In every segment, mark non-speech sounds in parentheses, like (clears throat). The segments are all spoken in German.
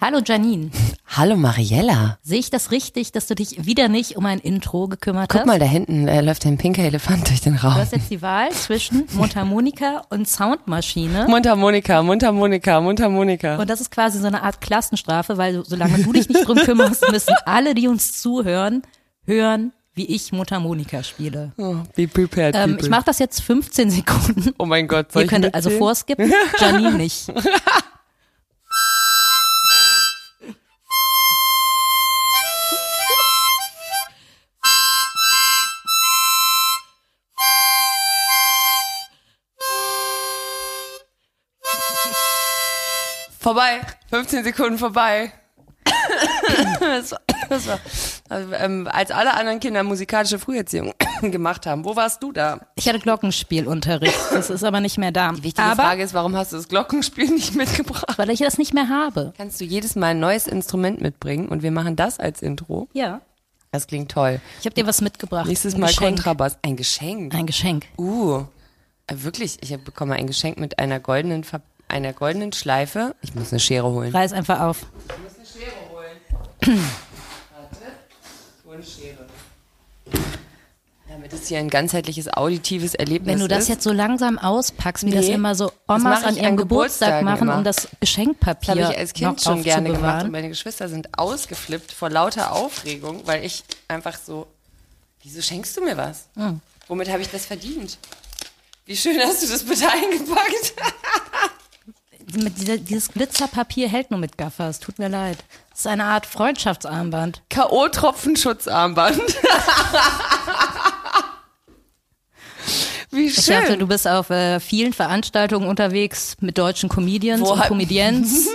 Hallo Janine. (laughs) Hallo Mariella. Sehe ich das richtig, dass du dich wieder nicht um ein Intro gekümmert Guck hast? mal, da hinten äh, läuft ein pinker Elefant durch den Du Raum. hast jetzt die Wahl zwischen (laughs) Mundharmonika und Soundmaschine. Mundharmonika, Mundharmonika, Mundharmonika. Und das ist quasi so eine Art Klassenstrafe, weil du- solange du dich nicht drum kümmerst, (laughs) müssen alle, die uns zuhören, hören, wie ich Mundharmonika spiele. Oh, be prepared, Ähm, ich mache das jetzt 15 Sekunden. oh mein Gott, soll Ihr ich könnt also vorskippen, Janine nicht. Vorbei. 15 Sekunden vorbei. das war, das war, also, ähm, als alle anderen Kinder musikalische Früherziehung (coughs) gemacht haben, wo warst du da? Ich hatte Glockenspielunterricht, das ist aber nicht mehr da. Die wichtige aber Frage ist, warum hast du das Glockenspiel (laughs) nicht mitgebracht? weil ich das nicht mehr habe. Kannst du jedes Mal ein neues Instrument mitbringen und wir machen das als Intro? Ja. Das klingt toll. Ich habe dir was mitgebracht. Nächstes Ein Mal Geschenk. Kontrabass. Ein Geschenk. Ein Geschenk. Uh, äh, wirklich, ich bekomme ein Geschenk mit einer goldenen, Ver einer goldenen Schleife. Ich muss eine Schere holen. Reiß einfach auf. Eine Schere. Damit es hier ein ganzheitliches auditives Erlebnis Wenn du das ist. jetzt so langsam auspackst, wie das Nee, immer so das Omas an ich ihrem Geburtstag Geburtstagen machen, immer. um das Das Geschenkpapier habe ich als Kind schon gerne gemacht und meine Geschwister sind ausgeflippt vor lauter Aufregung, weil ich einfach so, wieso schenkst du mir was? Hm. Womit habe ich das verdient? Wie schön hast du das bitte eingepackt? Mit dieser, dieses Glitzerpapier hält nur mit Gaffer, es tut mir leid. Das ist eine Art Freundschaftsarmband. K.O.-Tropfenschutzarmband. (laughs) Wie Ich schön. dachte, du bist auf äh, vielen Veranstaltungen unterwegs mit deutschen Comedians Wo und Comedians.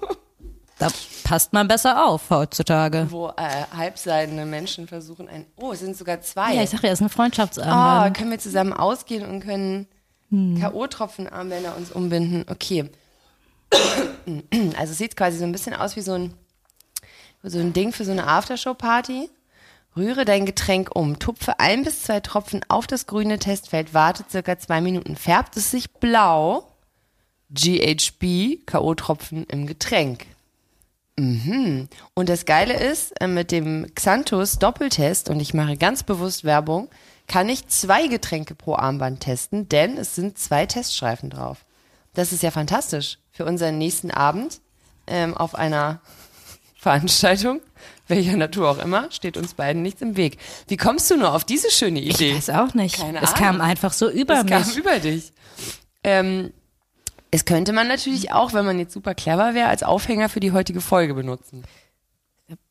(laughs) da passt man besser auf heutzutage. wo äh, halbseidene Menschen versuchen ein. Oh, es sind sogar zwei. Ja, ich sag ja, es ist eine oh, Freundschaftsarmband. können wir zusammen ausgehen und können K.O.-Tropfenarmbänder uns umbinden. Okay. (coughs) Also es sieht quasi so ein bisschen aus wie so ein, so ein Ding für so eine Aftershow-Party. Rühre dein Getränk um, tupfe ein bis zwei Tropfen auf das grüne Testfeld, warte circa zwei Minuten, färbt es sich blau. GHB, K.O.-Tropfen im Getränk. Mhm. Und das Geile ist, äh, mit dem Xanthus Doppeltest, und ich mache ganz bewusst Werbung, kann ich zwei Getränke pro Armband testen, denn es sind zwei Teststreifen drauf. Das ist ja fantastisch für unseren nächsten Abend ähm, auf einer (laughs) Veranstaltung, welcher Natur auch immer, steht uns beiden nichts im Weg. Wie kommst du nur auf diese schöne Idee? Ich weiß auch nicht. Keine es Ahnung. kam einfach so über kam mich. über dich. Ähm, es könnte man natürlich auch, wenn man jetzt super clever wäre, als Aufhänger für die heutige Folge benutzen.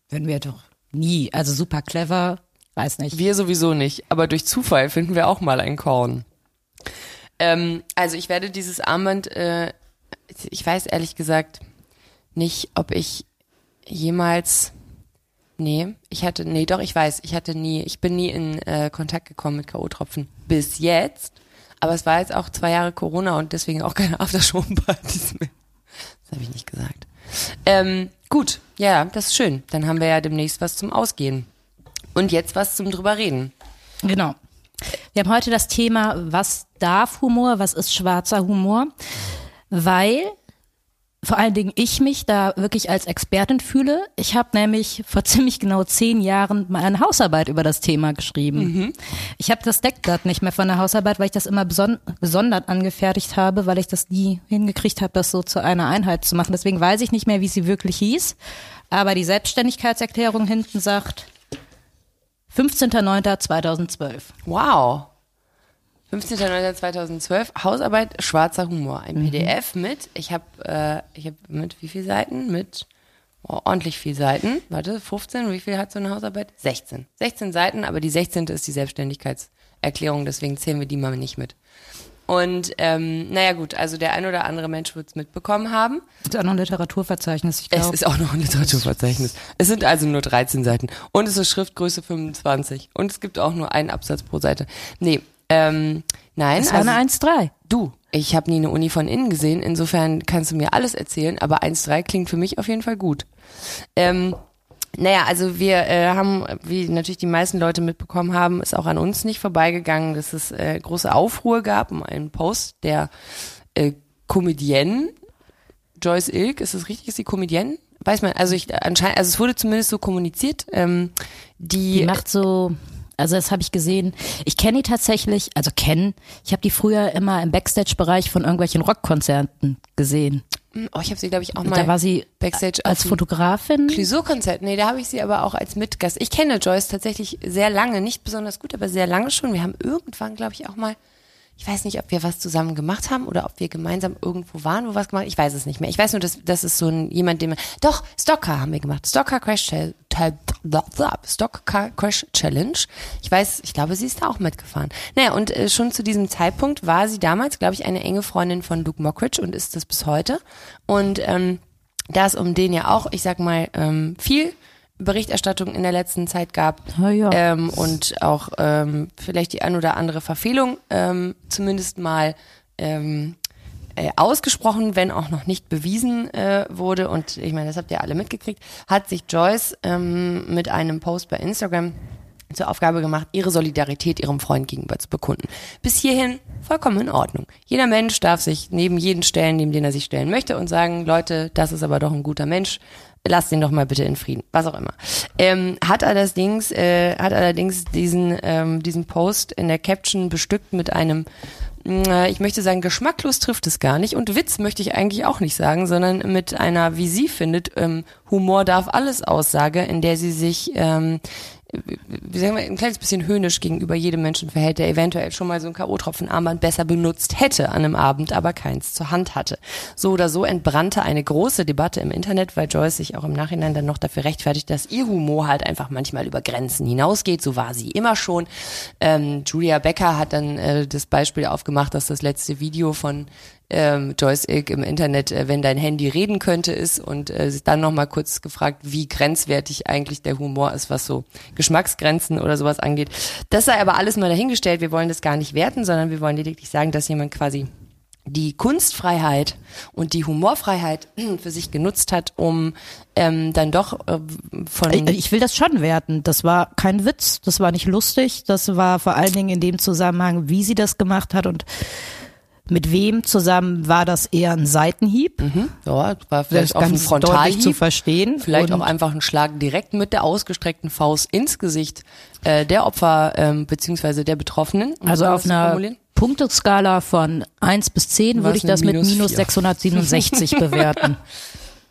Wenn wir doch nie, also super clever, weiß nicht. Wir sowieso nicht, aber durch Zufall finden wir auch mal ein Korn. Ähm, also ich werde dieses Armband, äh, ich weiß ehrlich gesagt nicht, ob ich jemals, nee, ich hatte, nee, doch, ich weiß, ich hatte nie, ich bin nie in äh, Kontakt gekommen mit K.O.-Tropfen bis jetzt. Aber es war jetzt auch zwei Jahre Corona und deswegen auch keine (laughs) Aftershow-Partys mehr. Das habe ich nicht gesagt. Ähm, gut, ja, das ist schön. Dann haben wir ja demnächst was zum Ausgehen. Und jetzt was zum drüber reden. Genau. Wir haben heute das Thema, was darf Humor, was ist schwarzer Humor, weil vor allen Dingen ich mich da wirklich als Expertin fühle. Ich habe nämlich vor (laughs) ziemlich genau zehn Jahren mal eine Hausarbeit über das Thema geschrieben. Ich habe das Deckblatt nicht mehr von der Hausarbeit, weil ich das immer beson gesondert angefertigt habe, weil ich das nie hingekriegt habe, das so zu einer Einheit zu machen. Deswegen weiß ich nicht mehr, wie sie wirklich hieß. Aber die Selbstständigkeitserklärung hinten sagt 15.09.2012. Wow. 15.09.2012, Hausarbeit, schwarzer Humor. Ein PDF mit, ich habe äh, ich hab mit wie viel Seiten? Mit oh, ordentlich viel Seiten. Warte, 15, wie viel hat so eine Hausarbeit? 16. 16 Seiten, aber die 16. ist die Selbstständigkeitserklärung, deswegen zählen wir die mal nicht mit. Und ähm, naja gut, also der ein oder andere Mensch wird es mitbekommen haben. Das ist auch noch ein Literaturverzeichnis, ich Es glaube. ist auch noch ein Literaturverzeichnis. Es sind also nur 13 Seiten. Und es ist Schriftgröße 25. Und es gibt auch nur einen Absatz pro Seite. Nee, ähm, nein. Das war also, eine 1,3. du, ich habe nie eine Uni von innen gesehen. Insofern kannst du mir alles erzählen. Aber 1,3 klingt für mich auf jeden Fall gut. Ähm, naja, also wir äh, haben, wie natürlich die meisten Leute mitbekommen haben, ist auch an uns nicht vorbeigegangen, dass es äh, große Aufruhr gab um einen Post der äh, Comedienne Joyce Ilk, ist es richtig, ist sie Comedienne? weiß man, also ich anscheinend, also es wurde zumindest so kommuniziert. Ähm, die, Die macht so, also das habe ich gesehen. Ich kenne die tatsächlich, also kennen. Ich habe die früher immer im Backstage-Bereich von irgendwelchen Rockkonzerten gesehen. oh, ich habe sie glaube ich auch mal da war sie Backstage als Fotografin. Clouseau-Konzert. Nee, da habe ich sie aber auch als Mitgast. Ich kenne Joyce tatsächlich sehr lange, nicht besonders gut, aber sehr lange schon. Wir haben irgendwann, glaube ich, auch mal, ich weiß nicht, ob wir was zusammen gemacht haben oder ob wir gemeinsam irgendwo waren, wo was gemacht Ich weiß es nicht mehr. Ich weiß nur, dass das ist so ein jemand, dem doch Stocker haben wir gemacht. Stocker Crash Challenge. Stocker Crash Challenge. Ich weiß, ich glaube, sie ist da auch mitgefahren. Naja, und äh, schon zu diesem Zeitpunkt war sie damals, glaube ich, eine enge Freundin von Luke Mockridge und ist das bis heute. Und ähm, da es um den ja auch, ich sag mal, ähm, viel Berichterstattung in der letzten Zeit gab Ja, ja. Ähm, und auch ähm, vielleicht die ein oder andere Verfehlung ähm, zumindest mal ähm, äh, ausgesprochen, wenn auch noch nicht bewiesen äh, wurde. Und ich meine, das habt ihr alle mitgekriegt, hat sich Joyce ähm, mit einem Post bei Instagram zur Aufgabe gemacht, ihre Solidarität ihrem Freund gegenüber zu bekunden. Bis hierhin vollkommen in Ordnung. Jeder Mensch darf sich neben jeden stellen, neben den er sich stellen möchte und sagen, Leute, das ist aber doch ein guter Mensch. Lasst ihn doch mal bitte in Frieden, was auch immer. Ähm, hat allerdings, äh, hat allerdings diesen ähm, diesen Post in der Caption bestückt mit einem mh, ich möchte sagen, geschmacklos trifft es gar nicht und Witz möchte ich eigentlich auch nicht sagen, sondern mit einer, wie sie findet, ähm, Humor darf alles Aussage, in der sie sich ähm, wie sagen wir, ein kleines bisschen höhnisch gegenüber jedem Menschen verhält, der eventuell schon mal so ein K.O.-Tropfen-Armband besser benutzt hätte an einem Abend, aber keins zur Hand hatte. So oder so entbrannte eine große Debatte im Internet, weil Joyce sich auch im Nachhinein dann noch dafür rechtfertigt, dass ihr Humor halt einfach manchmal über Grenzen hinausgeht. So war sie immer schon. Ähm, Julia Becker hat dann äh, das Beispiel aufgemacht, dass das letzte Video von ähm, Joyce Ilk im Internet, äh, wenn dein Handy reden könnte, ist und äh, dann nochmal kurz gefragt, wie grenzwertig eigentlich der Humor ist, was so Geschmacksgrenzen oder sowas angeht. Das sei aber alles mal dahingestellt. Wir wollen das gar nicht werten, sondern wir wollen lediglich sagen, dass jemand quasi die Kunstfreiheit und die Humorfreiheit (clears throat) für sich genutzt hat, um ähm, dann doch äh, von Ich, ich will das schon werten. Das war kein Witz, das war nicht lustig, das war vor allen Dingen in dem Zusammenhang, wie sie das gemacht hat und mit wem zusammen war das eher ein Seitenhieb. ja, war Das vielleicht auch ein ganz deutlich Frontalhieb. zu verstehen. Vielleicht auch einfach ein Schlag direkt mit der ausgestreckten Faust ins Gesicht äh, der Opfer ähm, beziehungsweise der Betroffenen. um Also auf einer. Punkteskala von 1 bis 10 War's würde ich das mit minus minus vier. 667 (laughs) bewerten.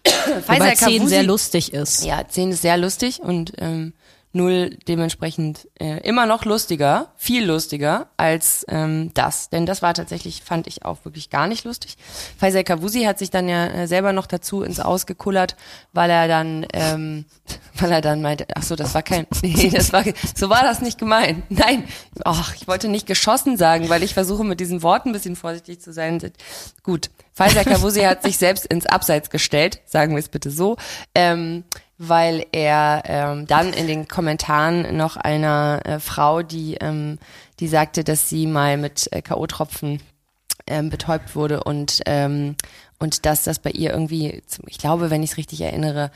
Wobei Faisal 10 Kavusi- sehr lustig ist. Ja, 10 ist sehr lustig und ähm, 0 dementsprechend äh, immer noch lustiger, viel lustiger als ähm, das. Denn das war tatsächlich, fand ich auch wirklich gar nicht lustig. Faisal Kavusi hat sich dann ja äh, selber noch dazu ins Ausgekullert, weil er dann, ähm, (laughs) weil er dann meinte, ach so, das war kein, (laughs) nee, das war, so war das nicht gemeint. Nein, ach, ich wollte nicht geschossen sagen, weil ich versuche mit diesen Worten ein bisschen vorsichtig zu sein. Gut, Faisal Kavusi hat sich selbst ins Abseits gestellt, sagen wir es bitte so. Ähm, weil er ähm, dann in den Kommentaren noch einer äh, Frau, die ähm, die sagte, dass sie mal mit äh, KO-Tropfen ähm, betäubt wurde und ähm, und dass das bei ihr irgendwie, ich glaube, wenn ich es richtig erinnere,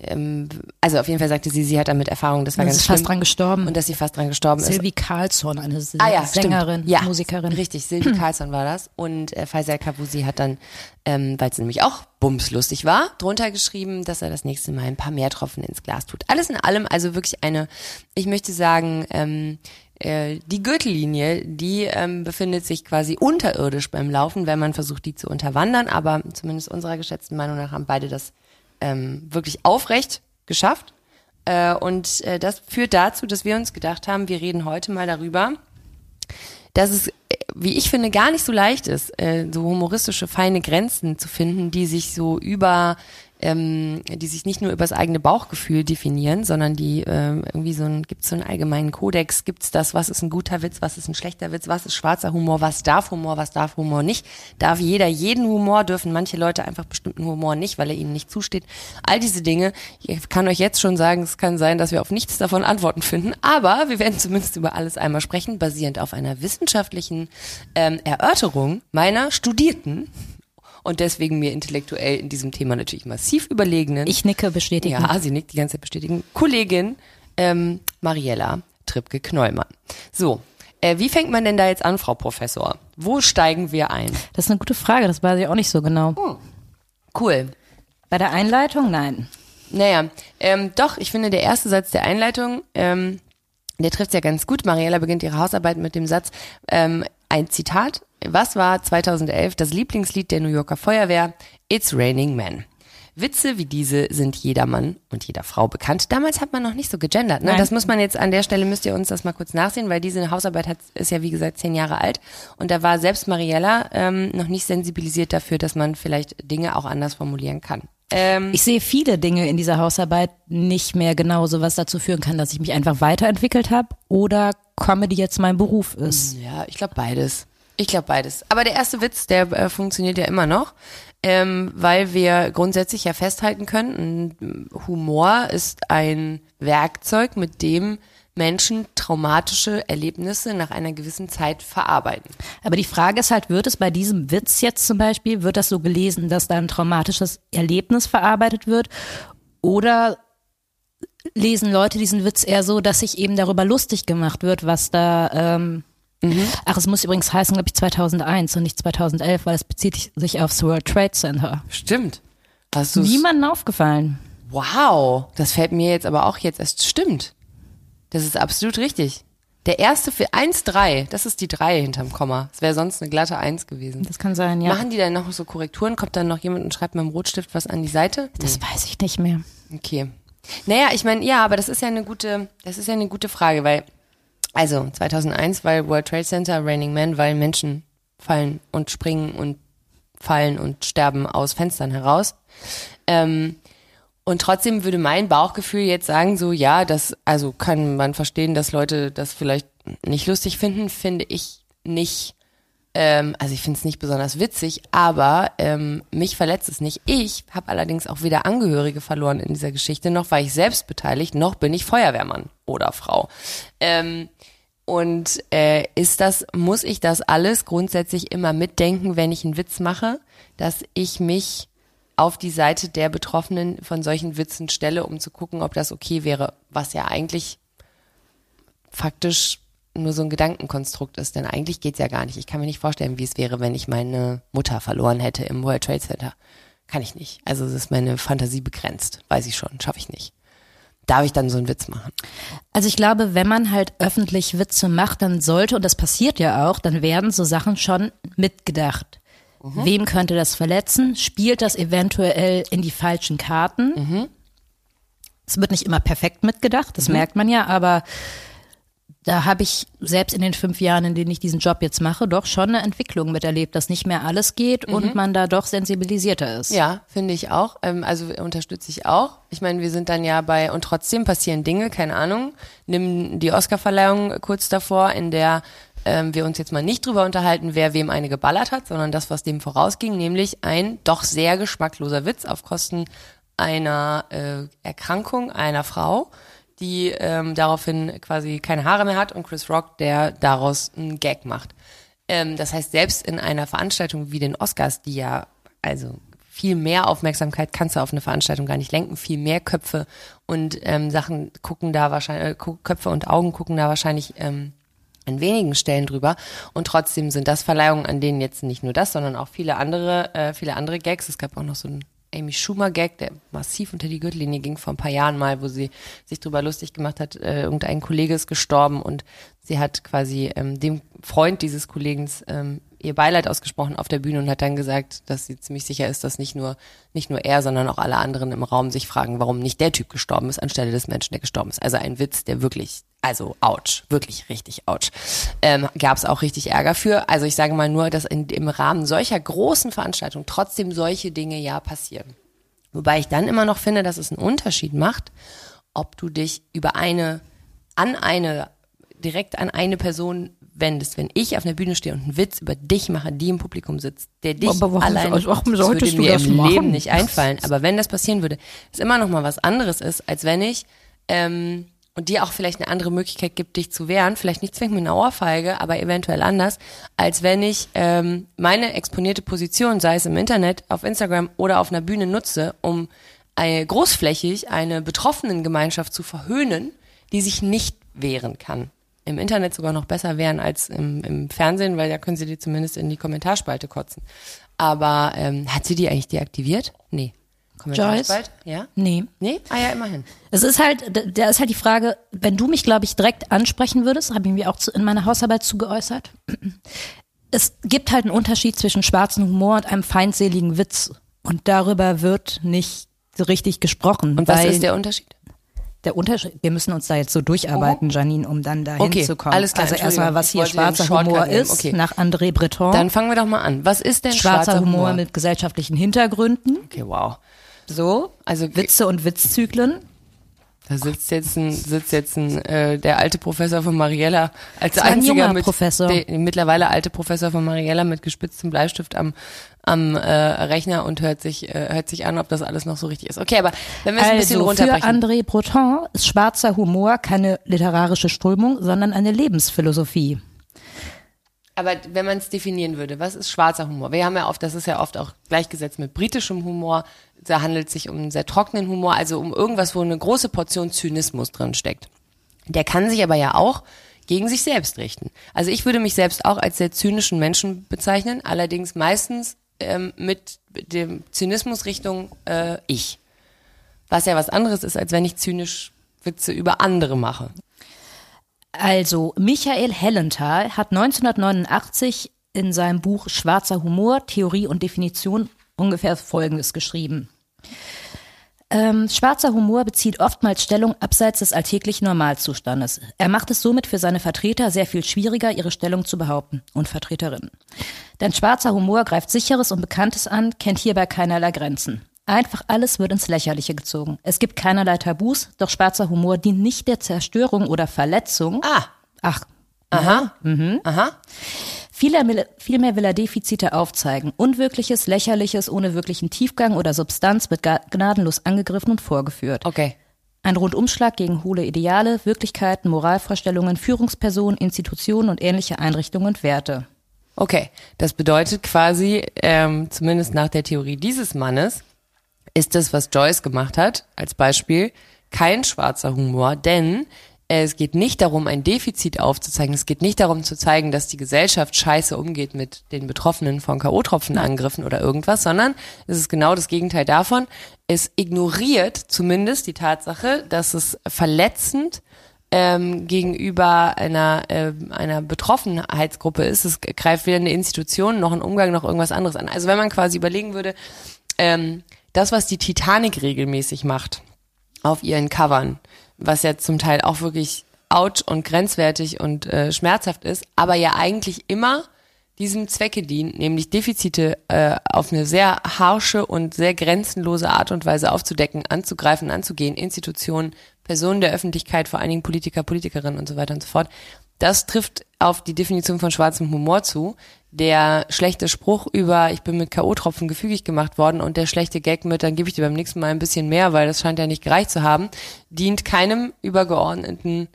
ähm, also auf jeden Fall sagte sie, sie hat damit Erfahrung, das war Das ganz ist schlimm fast dran gestorben. und dass sie fast dran gestorben ist. Sylvie Carlsson, eine S- Ah ja, Sängerin, ja, Musikerin. Richtig, Sylvie (clears throat) Carlsson war das. Und äh, Faisal Kavusi hat dann, ähm, weil es nämlich auch bumslustig war, drunter geschrieben, dass er das nächste Mal ein paar mehr Tropfen ins Glas tut. Alles in allem also wirklich eine, ich möchte sagen, ähm, äh, die Gürtellinie, die ähm, befindet sich quasi unterirdisch beim Laufen, wenn man versucht, die zu unterwandern. Aber zumindest unserer geschätzten Meinung nach haben beide das ähm, wirklich aufrecht geschafft. Äh, und äh, das führt dazu, dass wir uns gedacht haben, wir reden heute mal darüber, dass es, äh, wie ich finde, gar nicht so leicht ist, äh, so humoristische, feine Grenzen zu finden, die sich so über, ähm, die sich nicht nur über das eigene Bauchgefühl definieren, sondern die ähm, irgendwie so ein, gibt es so einen allgemeinen Kodex, gibt es das, was ist ein guter Witz, was ist ein schlechter Witz, was ist schwarzer Humor, was darf Humor, was darf Humor nicht, darf jeder jeden Humor, dürfen manche Leute einfach bestimmten Humor nicht, weil er ihnen nicht zusteht. All diese Dinge, ich kann euch jetzt schon sagen, es kann sein, dass wir auf nichts davon Antworten finden, aber wir werden zumindest über alles einmal sprechen, basierend auf einer wissenschaftlichen ähm, Erörterung meiner Studierten und deswegen mir intellektuell in diesem Thema natürlich massiv überlegenen. Ich nicke bestätigen. Ja, sie nickt die ganze Zeit bestätigen. Kollegin ähm, Mariella Trippke-Knollmann. So, äh, wie fängt man denn da jetzt an, Frau Professor? Wo steigen wir ein? Das ist eine gute Frage, das weiß ich auch nicht so genau. Cool. Bei der Einleitung, nein. Naja, ähm, doch, ich finde, der erste Satz der Einleitung, ähm, der trifft ja ganz gut. Mariella beginnt ihre Hausarbeit mit dem Satz, ähm, ein Zitat. Was war 2011 das Lieblingslied der New Yorker Feuerwehr? It's Raining Men. Witze wie diese sind jeder Mann und jeder Frau bekannt. Damals hat man noch nicht so gegendert. Ne? Nein. Das muss man jetzt an der Stelle, müsst ihr uns das mal kurz nachsehen, weil diese Hausarbeit hat, ist ja wie gesagt zehn Jahre alt. Und da war selbst Mariella ähm, noch nicht sensibilisiert dafür, dass man vielleicht Dinge auch anders formulieren kann. Ähm, Ich sehe viele Dinge in dieser Hausarbeit nicht mehr genauso, was dazu führen kann, dass ich mich einfach weiterentwickelt habe oder Comedy jetzt mein Beruf ist. Ja, ich glaube beides. Ich glaube beides. Aber der erste Witz, der äh, funktioniert ja immer noch, ähm, weil wir grundsätzlich ja festhalten können, Humor ist ein Werkzeug, mit dem Menschen traumatische Erlebnisse nach einer gewissen Zeit verarbeiten. Aber die Frage ist halt, wird es bei diesem Witz jetzt zum Beispiel, wird das so gelesen, dass da ein traumatisches Erlebnis verarbeitet wird? Oder lesen Leute diesen Witz eher so, dass sich eben darüber lustig gemacht wird, was da, ähm, ach, es muss übrigens heißen, glaube ich, 2001 und nicht 2011, weil es bezieht sich aufs World Trade Center. Stimmt. Hast du Niemandem aufgefallen. Wow, das fällt mir jetzt aber auch jetzt erst. Stimmt. Das ist absolut richtig. Der erste für 1-3, das ist die 3 hinterm Komma. Das wäre sonst eine glatte 1 gewesen. Das kann sein, ja. Machen die dann noch so Korrekturen? Kommt dann noch jemand und schreibt mit dem Rotstift was an die Seite? Das weiß ich nicht mehr. Okay. Naja, ich meine, ja, aber das ist ja eine gute, das ist ja eine gute Frage, weil, also 2001, weil World Trade Center, Raining Men, weil Menschen fallen und springen und fallen und sterben aus Fenstern heraus. Ähm, und trotzdem würde mein Bauchgefühl jetzt sagen, so, ja, das, also kann man verstehen, dass Leute das vielleicht nicht lustig finden, finde ich nicht ähm, also ich finde es nicht besonders witzig, aber ähm, mich verletzt es nicht. Ich habe allerdings auch weder Angehörige verloren in dieser Geschichte, noch war ich selbst beteiligt, noch bin ich Feuerwehrmann oder Frau. Ähm, und äh, ist das, muss ich das alles grundsätzlich immer mitdenken, wenn ich einen Witz mache, dass ich mich auf die Seite der Betroffenen von solchen Witzen stelle, um zu gucken, ob das okay wäre, was ja eigentlich faktisch nur so ein Gedankenkonstrukt ist, denn eigentlich geht's ja gar nicht. Ich kann mir nicht vorstellen, wie es wäre, wenn ich meine Mutter verloren hätte im World Trade Center. Kann ich nicht. Also es ist meine Fantasie begrenzt. Weiß ich schon, schaffe ich nicht. Darf ich dann so einen Witz machen? Also ich glaube, wenn man halt öffentlich Witze macht, dann sollte, und das passiert ja auch, dann werden so Sachen schon mitgedacht. Wem könnte das verletzen? Spielt das eventuell in die falschen Karten? Es wird nicht immer perfekt mitgedacht, das merkt man ja, aber da habe ich selbst in den fünf Jahren, in denen ich diesen Job jetzt mache, doch schon eine Entwicklung miterlebt, dass nicht mehr alles geht und man da doch sensibilisierter ist. Ja, finde ich auch. Ähm, also unterstütze ich auch. Ich meine, wir sind dann ja bei, und trotzdem passieren Dinge, keine Ahnung. Nimm die Oscarverleihung kurz davor, in der ähm, wir uns jetzt mal nicht drüber unterhalten, wer wem eine geballert hat, sondern das, was dem vorausging, nämlich ein doch sehr geschmackloser Witz auf Kosten einer äh, Erkrankung einer Frau, die ähm, daraufhin quasi keine Haare mehr hat und Chris Rock, der daraus einen Gag macht. Ähm, das heißt, selbst in einer Veranstaltung wie den Oscars, die ja also viel mehr Aufmerksamkeit kannst du auf eine Veranstaltung gar nicht lenken, viel mehr Köpfe und ähm, Sachen gucken da wahrscheinlich, äh, Köpfe und Augen gucken da wahrscheinlich ähm, an wenigen Stellen drüber und trotzdem sind das Verleihungen, an denen jetzt nicht nur das, sondern auch viele andere, äh, viele andere Gags. Es gab auch noch so einen Amy Schumer Gag, der massiv unter die Gürtellinie ging vor ein paar Jahren mal, wo sie sich drüber lustig gemacht hat, äh, irgendein Kollege ist gestorben und sie hat quasi ähm, dem Freund dieses Kollegen ähm, ihr Beileid ausgesprochen auf der Bühne und hat dann gesagt, dass sie ziemlich sicher ist, dass nicht nur nicht nur er, sondern auch alle anderen im Raum sich fragen, warum nicht der Typ gestorben ist anstelle des Menschen, der gestorben ist. Also ein Witz, der wirklich, also ouch, wirklich richtig ouch. Ähm, Gab es auch richtig Ärger für. Also ich sage mal nur, dass in, im Rahmen solcher großen Veranstaltungen trotzdem solche Dinge ja passieren. Wobei ich dann immer noch finde, dass es einen Unterschied macht, ob du dich über eine, an eine, direkt an eine Person wendest. Wenn ich auf einer Bühne stehe und einen Witz über dich mache, die im Publikum sitzt, der dich Aber warum- allein, also warum das solltest würde du mir das im machen? Leben nicht einfallen. Aber wenn das passieren würde, ist immer noch mal was anderes ist, als wenn ich ähm, und dir auch vielleicht eine andere Möglichkeit gibt, dich zu wehren, vielleicht nicht zwingend mit einer Ohrfeige, aber eventuell anders, als wenn ich ähm, meine exponierte Position, sei es im Internet, auf Instagram oder auf einer Bühne nutze, um eine, großflächig eine betroffenen Gemeinschaft zu verhöhnen, die sich nicht wehren kann. Im Internet sogar noch besser wehren als im, im Fernsehen, weil da können sie dir zumindest in die Kommentarspalte kotzen. Aber ähm, hat sie die eigentlich deaktiviert? Nee. Joyce? Ja? Nee. Nee? Ah ja, immerhin. Es ist halt, da ist halt die Frage, wenn du mich, glaube ich, direkt ansprechen würdest, habe ich mir auch zu, in meiner Hausarbeit zugeäußert. Es gibt halt einen Unterschied zwischen schwarzem Humor und einem feindseligen Witz. Und darüber wird nicht so richtig gesprochen. Und was ist der Unterschied? Der Unterschied? Wir müssen uns da jetzt so durcharbeiten, Janine, um dann dahin Okay, zu kommen. alles klar, Also erstmal, was hier schwarzer Humor ist, okay. nach André Breton. Dann fangen wir doch mal an. Was ist denn schwarzer, schwarzer, Humor mit gesellschaftlichen Hintergründen. Okay, wow. So. Also Witze und Witzzyklen. Da sitzt jetzt ein, sitzt jetzt ein, äh, der alte Professor von Mariella als ein einziger junger mit Professor. Der, mittlerweile alte Professor von Mariella mit gespitztem Bleistift am am äh, Rechner und hört sich äh, hört sich an, ob das alles noch so richtig ist. Okay, aber wenn wir es ein bisschen Also für runterbrechen. André Breton ist schwarzer Humor keine literarische Strömung, sondern eine Lebensphilosophie. Aber wenn man es definieren würde, was ist schwarzer Humor? Wir haben ja oft, das ist ja oft auch gleichgesetzt mit britischem Humor. Da handelt es sich um einen sehr trockenen Humor, also um irgendwas, wo eine große Portion Zynismus drin steckt. Der kann sich aber ja auch gegen sich selbst richten. Also ich würde mich selbst auch als sehr zynischen Menschen bezeichnen, allerdings meistens ähm, mit dem Zynismus Richtung äh, ich. Was ja was anderes ist, als wenn ich zynisch Witze über andere mache. Also Michael Hellenthal hat 1989 in seinem Buch Schwarzer Humor, Theorie und Definition ungefähr Folgendes geschrieben. Ähm, schwarzer Humor bezieht oftmals Stellung abseits des alltäglichen Normalzustandes. Er macht es somit für seine Vertreter sehr viel schwieriger, ihre Stellung zu behaupten und Vertreterinnen. Denn schwarzer Humor greift Sicheres und Bekanntes an, kennt hierbei keinerlei Grenzen. Einfach alles wird ins Lächerliche gezogen. Es gibt keinerlei Tabus, doch schwarzer Humor dient nicht der Zerstörung oder Verletzung. Ah, Ach, aha, aha. Vielmehr, vielmehr will er Defizite aufzeigen. Unwirkliches, Lächerliches ohne wirklichen Tiefgang oder Substanz wird gnadenlos angegriffen und vorgeführt. Okay. Ein Rundumschlag gegen hohle Ideale, Wirklichkeiten, Moralvorstellungen, Führungspersonen, Institutionen und ähnliche Einrichtungen und Werte. Okay, das bedeutet quasi, ähm, zumindest nach der Theorie dieses Mannes, ist das, was Joyce gemacht hat, als Beispiel, kein schwarzer Humor, denn äh, es geht nicht darum, ein Defizit aufzuzeigen. Es geht nicht darum zu zeigen, dass die Gesellschaft scheiße umgeht mit den Betroffenen von K.O.-Tropfenangriffen oder irgendwas, sondern es ist genau das Gegenteil davon. Es ignoriert zumindest die Tatsache, dass es verletzend ähm, gegenüber einer, äh, einer Betroffenheitsgruppe ist. Es greift weder eine Institution noch ein Umgang noch irgendwas anderes an. Also wenn man quasi überlegen würde, ähm, das, was die Titanic regelmäßig macht auf ihren Covern, was ja zum Teil auch wirklich ouch und grenzwertig und äh, schmerzhaft ist, aber ja eigentlich immer diesem Zwecke dient, nämlich Defizite äh, auf eine sehr harsche und sehr grenzenlose Art und Weise aufzudecken, anzugreifen, anzugehen, Institutionen, Personen der Öffentlichkeit, vor allen Dingen Politiker, Politikerinnen und so weiter und so fort. Das trifft auf die Definition von schwarzem Humor zu. Der schlechte Spruch über, ich bin mit K.O.-Tropfen gefügig gemacht worden und der schlechte Gag mit, dann gebe ich dir beim nächsten Mal ein bisschen mehr, weil das scheint ja nicht gereicht zu haben, dient keinem übergeordneten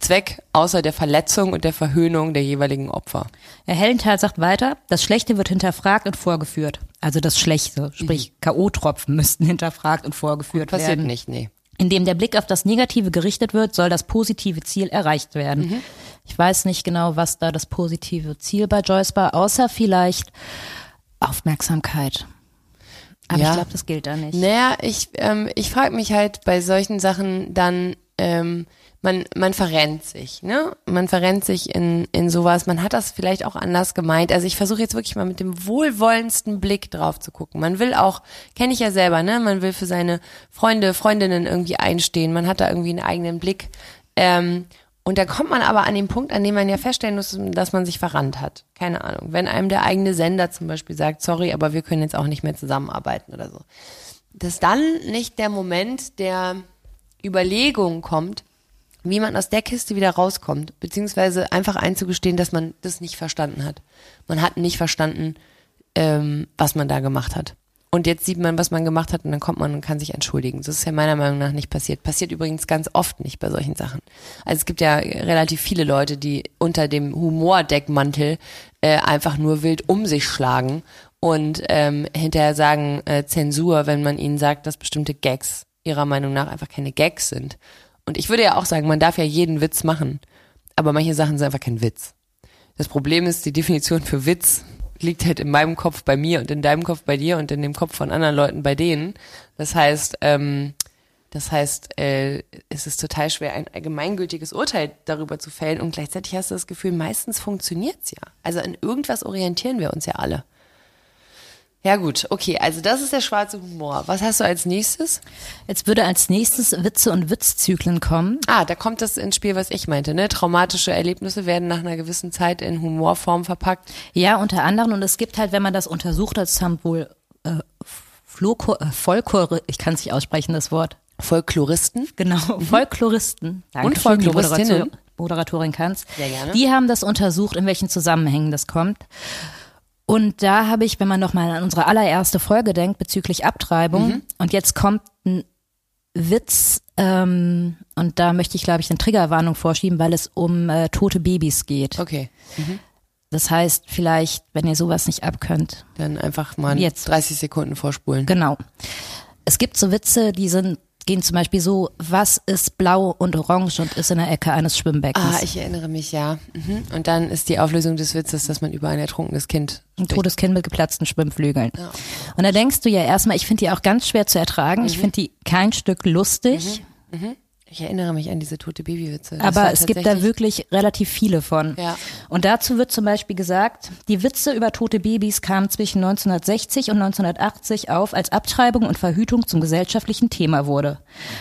Zweck außer der Verletzung und der Verhöhnung der jeweiligen Opfer. Herr Hellenthal sagt weiter, das Schlechte wird hinterfragt und vorgeführt. Also das Schlechte, sprich K.O.-Tropfen müssten hinterfragt und vorgeführt Passiert werden. nicht, nee. Indem der Blick auf das Negative gerichtet wird, soll das positive Ziel erreicht werden. Mhm. Ich weiß nicht genau, was da das positive Ziel bei Joyce war, außer vielleicht Aufmerksamkeit. Aber Ja. ich glaube, das gilt da nicht. Naja, ich, ähm, ich frage mich halt bei solchen Sachen dann, ähm, man, man verrennt sich, ne? Man verrennt sich in, in sowas. Man hat das vielleicht auch anders gemeint. Also ich versuche jetzt wirklich mal mit dem wohlwollendsten Blick drauf zu gucken. Man will auch, kenne ich ja selber, ne? Man will für seine Freunde, Freundinnen irgendwie einstehen. Man hat da irgendwie einen eigenen Blick. Ähm, und da kommt man aber an den Punkt, an dem man ja feststellen muss, dass man sich verrannt hat. Keine Ahnung. Wenn einem der eigene Sender zum Beispiel sagt, sorry, aber wir können jetzt auch nicht mehr zusammenarbeiten oder so. Dass dann nicht der Moment der Überlegung kommt, wie man aus der Kiste wieder rauskommt, beziehungsweise einfach einzugestehen, dass man das nicht verstanden hat. Man hat nicht verstanden, ähm, was man da gemacht hat. Und jetzt sieht man, was man gemacht hat und dann kommt man und kann sich entschuldigen. Das ist ja meiner Meinung nach nicht passiert. Passiert übrigens ganz oft nicht bei solchen Sachen. Also es gibt ja relativ viele Leute, die unter dem Humordeckmantel äh, einfach nur wild um sich schlagen und ähm, hinterher sagen äh, Zensur, wenn man ihnen sagt, dass bestimmte Gags ihrer Meinung nach einfach keine Gags sind. Und ich würde ja auch sagen, man darf ja jeden Witz machen, aber manche Sachen sind einfach kein Witz. Das Problem ist, die Definition für Witz liegt halt in meinem Kopf bei mir und in deinem Kopf bei dir und in dem Kopf von anderen Leuten bei denen. Das heißt, ähm, das heißt, äh, es ist total schwer, ein allgemeingültiges Urteil darüber zu fällen und gleichzeitig hast du das Gefühl, meistens funktioniert's ja. Also an irgendwas orientieren wir uns ja alle. Ja gut, okay, also das ist der schwarze Humor. Was hast du als nächstes? Jetzt würde als nächstes Witze und Witzzyklen kommen. Ah, da kommt das ins Spiel, was ich meinte, ne? Traumatische Erlebnisse werden nach einer gewissen Zeit in Humorform verpackt. Ja, unter anderem. Und es gibt halt, wenn man das untersucht, das haben wohl äh, Floko, äh, Folklore, ich kann es nicht aussprechen, das Wort. Folkloristen? Genau, Folkloristen. Danke Und Folkloristinnen. Moderatorin- Moderatorin kann's. Sehr gerne. Die haben das untersucht, in welchen Zusammenhängen das kommt. Und da habe ich, wenn man noch mal an unsere allererste Folge denkt bezüglich Abtreibung, Mhm. und jetzt kommt ein Witz, ähm, und da möchte ich, glaube ich, eine Triggerwarnung vorschieben, weil es um äh, tote Babys geht. Okay, Das heißt, vielleicht, wenn ihr sowas nicht abkönnt, dann einfach mal Jetzt. 30 Sekunden vorspulen. Genau. Es gibt so Witze, die sind, gehen zum Beispiel so, was ist blau und orange und ist in der Ecke eines Schwimmbeckens? Ah, ich erinnere mich, ja. Mhm. Und dann ist die Auflösung des Witzes, dass man über ein ertrunkenes Kind ein totes Kind mit geplatzten Schwimmflügeln. Und da denkst du ja erstmal, ich finde die auch ganz schwer zu ertragen. Mhm. Ich finde die kein Stück lustig, Ich erinnere mich an diese tote Babywitze. Aber es gibt da wirklich relativ viele von. Ja. Und dazu wird zum Beispiel gesagt, die Witze über tote Babys kamen zwischen 1960 und 1980 auf, als Abtreibung und Verhütung zum gesellschaftlichen Thema wurde.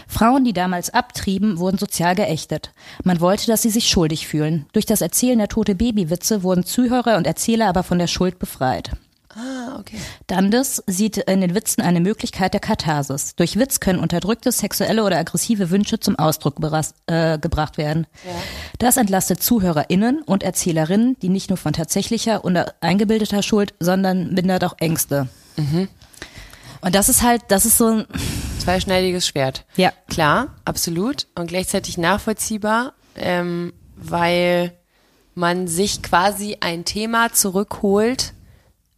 Frauen, die damals abtrieben, wurden sozial geächtet. Man wollte, dass sie sich schuldig fühlen. Durch das Erzählen der tote Babywitze wurden Zuhörer und Erzähler aber von der Schuld befreit. Ah, okay. Dandes sieht in den Witzen eine Möglichkeit der Katharsis. Durch Witz können unterdrückte sexuelle oder aggressive Wünsche zum Ausdruck äh, gebracht werden. Das entlastet ZuhörerInnen und ErzählerInnen, die nicht nur von tatsächlicher oder eingebildeter Schuld, sondern mindert auch Ängste. Und das ist halt, das ist so ein, Zweischneidiges Schwert. ja, Klar, absolut. Und gleichzeitig nachvollziehbar, ähm, weil man sich quasi ein Thema zurückholt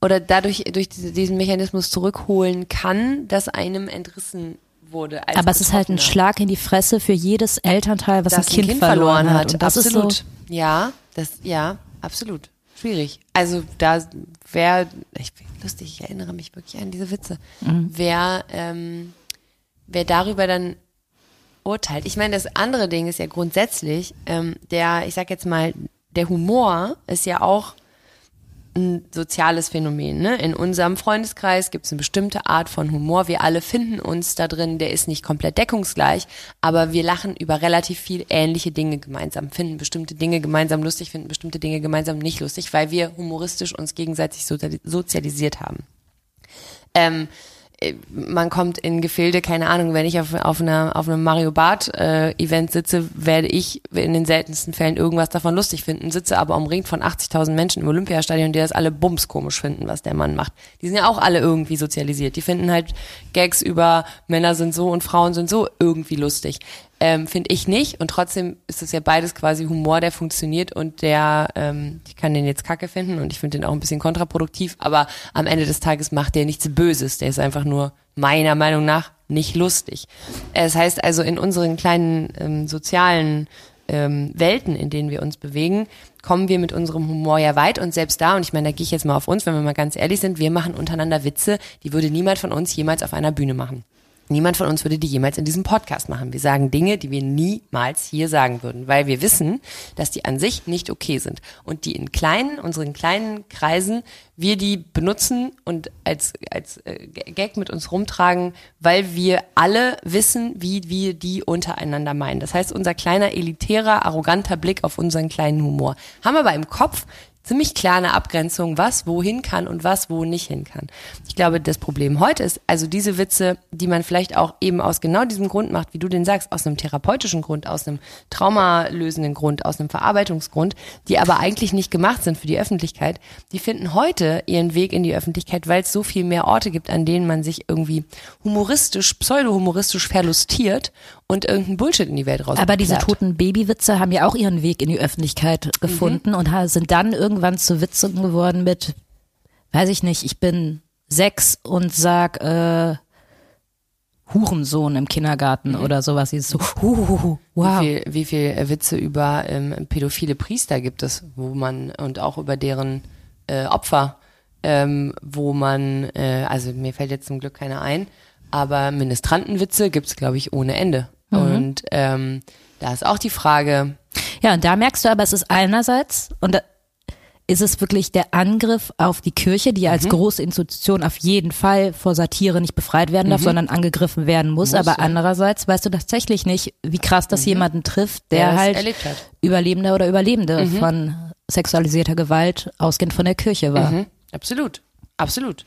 oder dadurch durch diese- diesen Mechanismus zurückholen kann, das einem entrissen wurde. Aber es ist halt ein. Schlag in die Fresse für jedes Elternteil, was das ein Kind, verloren hat. Und das absolut. ist so, ja, das, ja, absolut. Schwierig. Also da wäre, ich lustig, ich erinnere mich wirklich an diese Witze. Mhm. Wer, ähm, wer darüber dann urteilt. Ich meine, das andere Ding ist ja grundsätzlich, ähm, der, ich sag jetzt mal, der Humor ist ja auch ein soziales Phänomen. Ne? In unserem Freundeskreis gibt es eine bestimmte Art von Humor. Wir alle finden uns da drin. Der ist nicht komplett deckungsgleich, aber wir lachen über relativ viel ähnliche Dinge gemeinsam, finden bestimmte Dinge gemeinsam lustig, finden bestimmte Dinge gemeinsam nicht lustig, weil wir humoristisch uns gegenseitig soziali- sozialisiert haben. Ähm, äh, man kommt in Gefilde, keine Ahnung, wenn ich auf, auf, einer, auf einem Mario Bart äh, Event sitze, werde ich in den seltensten Fällen irgendwas davon lustig finden, sitze aber umringt von 80.000 Menschen im Olympiastadion, die das alle bumskomisch finden, was der Mann macht. Die sind ja auch alle irgendwie sozialisiert. Die finden halt Gags über Männer sind so und Frauen sind so irgendwie lustig. Ähm, Finde ich nicht. Und trotzdem ist es ja beides quasi Humor, der funktioniert und der, ähm, ich kann den jetzt kacke finden und ich finde den auch ein bisschen kontraproduktiv, aber am Ende des Tages macht der nichts Böses. Der ist einfach nur meiner Meinung nach nicht lustig. Es heißt also, in unseren kleinen ähm, sozialen ähm, Welten, in denen wir uns bewegen, kommen wir mit unserem Humor ja weit und selbst da, und ich meine, da gehe ich jetzt mal auf uns, wenn wir mal ganz ehrlich sind, wir machen untereinander Witze, die würde niemand von uns jemals auf einer Bühne machen. Niemand von uns würde die jemals in diesem Podcast machen. Wir sagen Dinge, die wir niemals hier sagen würden, weil wir wissen, dass die an sich nicht okay sind und die in kleinen, unseren kleinen Kreisen, wir die benutzen und als, als äh, Gag mit uns rumtragen, weil wir alle wissen, wie wir die untereinander meinen. Das heißt, unser kleiner, elitärer, arroganter Blick auf unseren kleinen Humor. Haben aber im Kopf ziemlich klar eine Abgrenzung, was wohin kann und was wo nicht hin kann. Ich glaube, das Problem heute ist, also diese Witze, die man vielleicht auch eben aus genau diesem Grund macht, wie du den sagst, aus einem therapeutischen Grund, aus einem traumalösenden Grund, aus einem Verarbeitungsgrund, die aber eigentlich nicht gemacht sind für die Öffentlichkeit, die finden heute ihren Weg in die Öffentlichkeit, weil es so viel mehr Orte gibt, an denen man sich irgendwie humoristisch, pseudo-humoristisch verlustiert und irgendeinen Bullshit in die Welt raus. Aber diese toten Babywitze haben ja auch ihren Weg in die Öffentlichkeit gefunden und ha- sind dann irgendwann zu Witzen geworden mit, weiß ich nicht, ich bin sechs und sag äh, Hurensohn im Kindergarten oder sowas. Dieses so, huhuhu, wow. Wie viel, wie viel Witze über ähm, pädophile Priester gibt es, wo man und auch über deren äh, Opfer ähm, wo man, äh, also mir fällt jetzt zum Glück keiner ein, aber Ministrantenwitze gibt's glaube ich, ohne Ende. Und ähm, da ist auch die Frage, Ja, und da merkst du aber, es ist einerseits, und da ist es wirklich der Angriff auf die Kirche, die als große Institution auf jeden Fall vor Satire nicht befreit werden darf, sondern angegriffen werden muss. aber ja. andererseits weißt du tatsächlich nicht, wie krass das jemanden trifft, der, Der halt. Überlebender oder Überlebende von sexualisierter Gewalt ausgehend von der Kirche war. Mhm, absolut, absolut.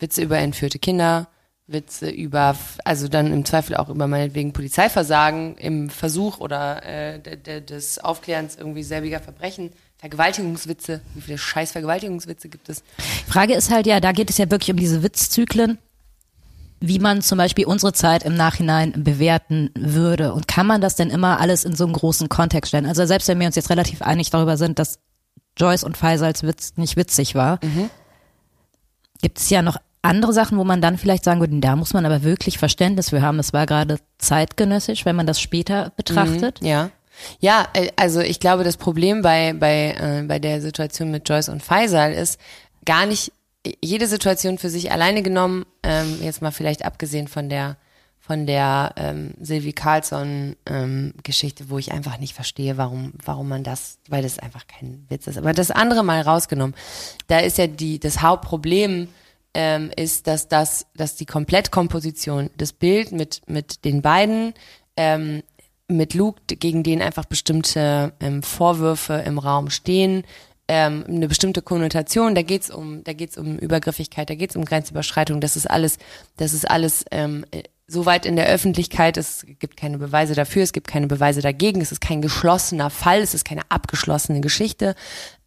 Witze über entführte Kinder, Witze über, also dann im Zweifel auch über meinetwegen Polizeiversagen im Versuch oder äh, de, de, des Aufklärens irgendwie selbiger Verbrechen, Vergewaltigungswitze, wie viele scheiß Vergewaltigungswitze gibt es? Frage ist halt ja, da geht es ja wirklich um diese Witzzyklen, wie man zum Beispiel unsere Zeit im Nachhinein bewerten würde. Und kann man das denn immer alles in so einen großen Kontext stellen? Also selbst wenn wir uns jetzt relativ einig darüber sind, dass Joyce und Faisals Witz nicht witzig war, gibt es ja noch andere Sachen, wo man dann vielleicht sagen würde, da muss man aber wirklich Verständnis für haben. Das war gerade zeitgenössisch, wenn man das später betrachtet. Ja. Ja, äh, also ich glaube, das Problem bei, bei, äh, bei der Situation mit Joyce und Faisal ist gar nicht jede Situation für sich alleine genommen, ähm, jetzt mal vielleicht abgesehen von der von der ähm, Sylvie Carlson ähm, Geschichte, wo ich einfach nicht verstehe, warum warum man das, weil das einfach kein Witz ist. Aber das andere mal rausgenommen, da ist ja die das Hauptproblem ähm, ist, dass das, dass die Komplettkomposition, das Bild mit mit den beiden ähm, mit Luke, gegen den einfach bestimmte ähm, Vorwürfe im Raum stehen, ähm, eine bestimmte Konnotation, da geht's um, da geht's um Übergriffigkeit, da geht's um Grenzüberschreitung, das ist alles, das ist alles ähm, so weit in der Öffentlichkeit, es gibt keine Beweise dafür, es gibt keine Beweise dagegen, es ist kein geschlossener Fall, es ist keine abgeschlossene Geschichte.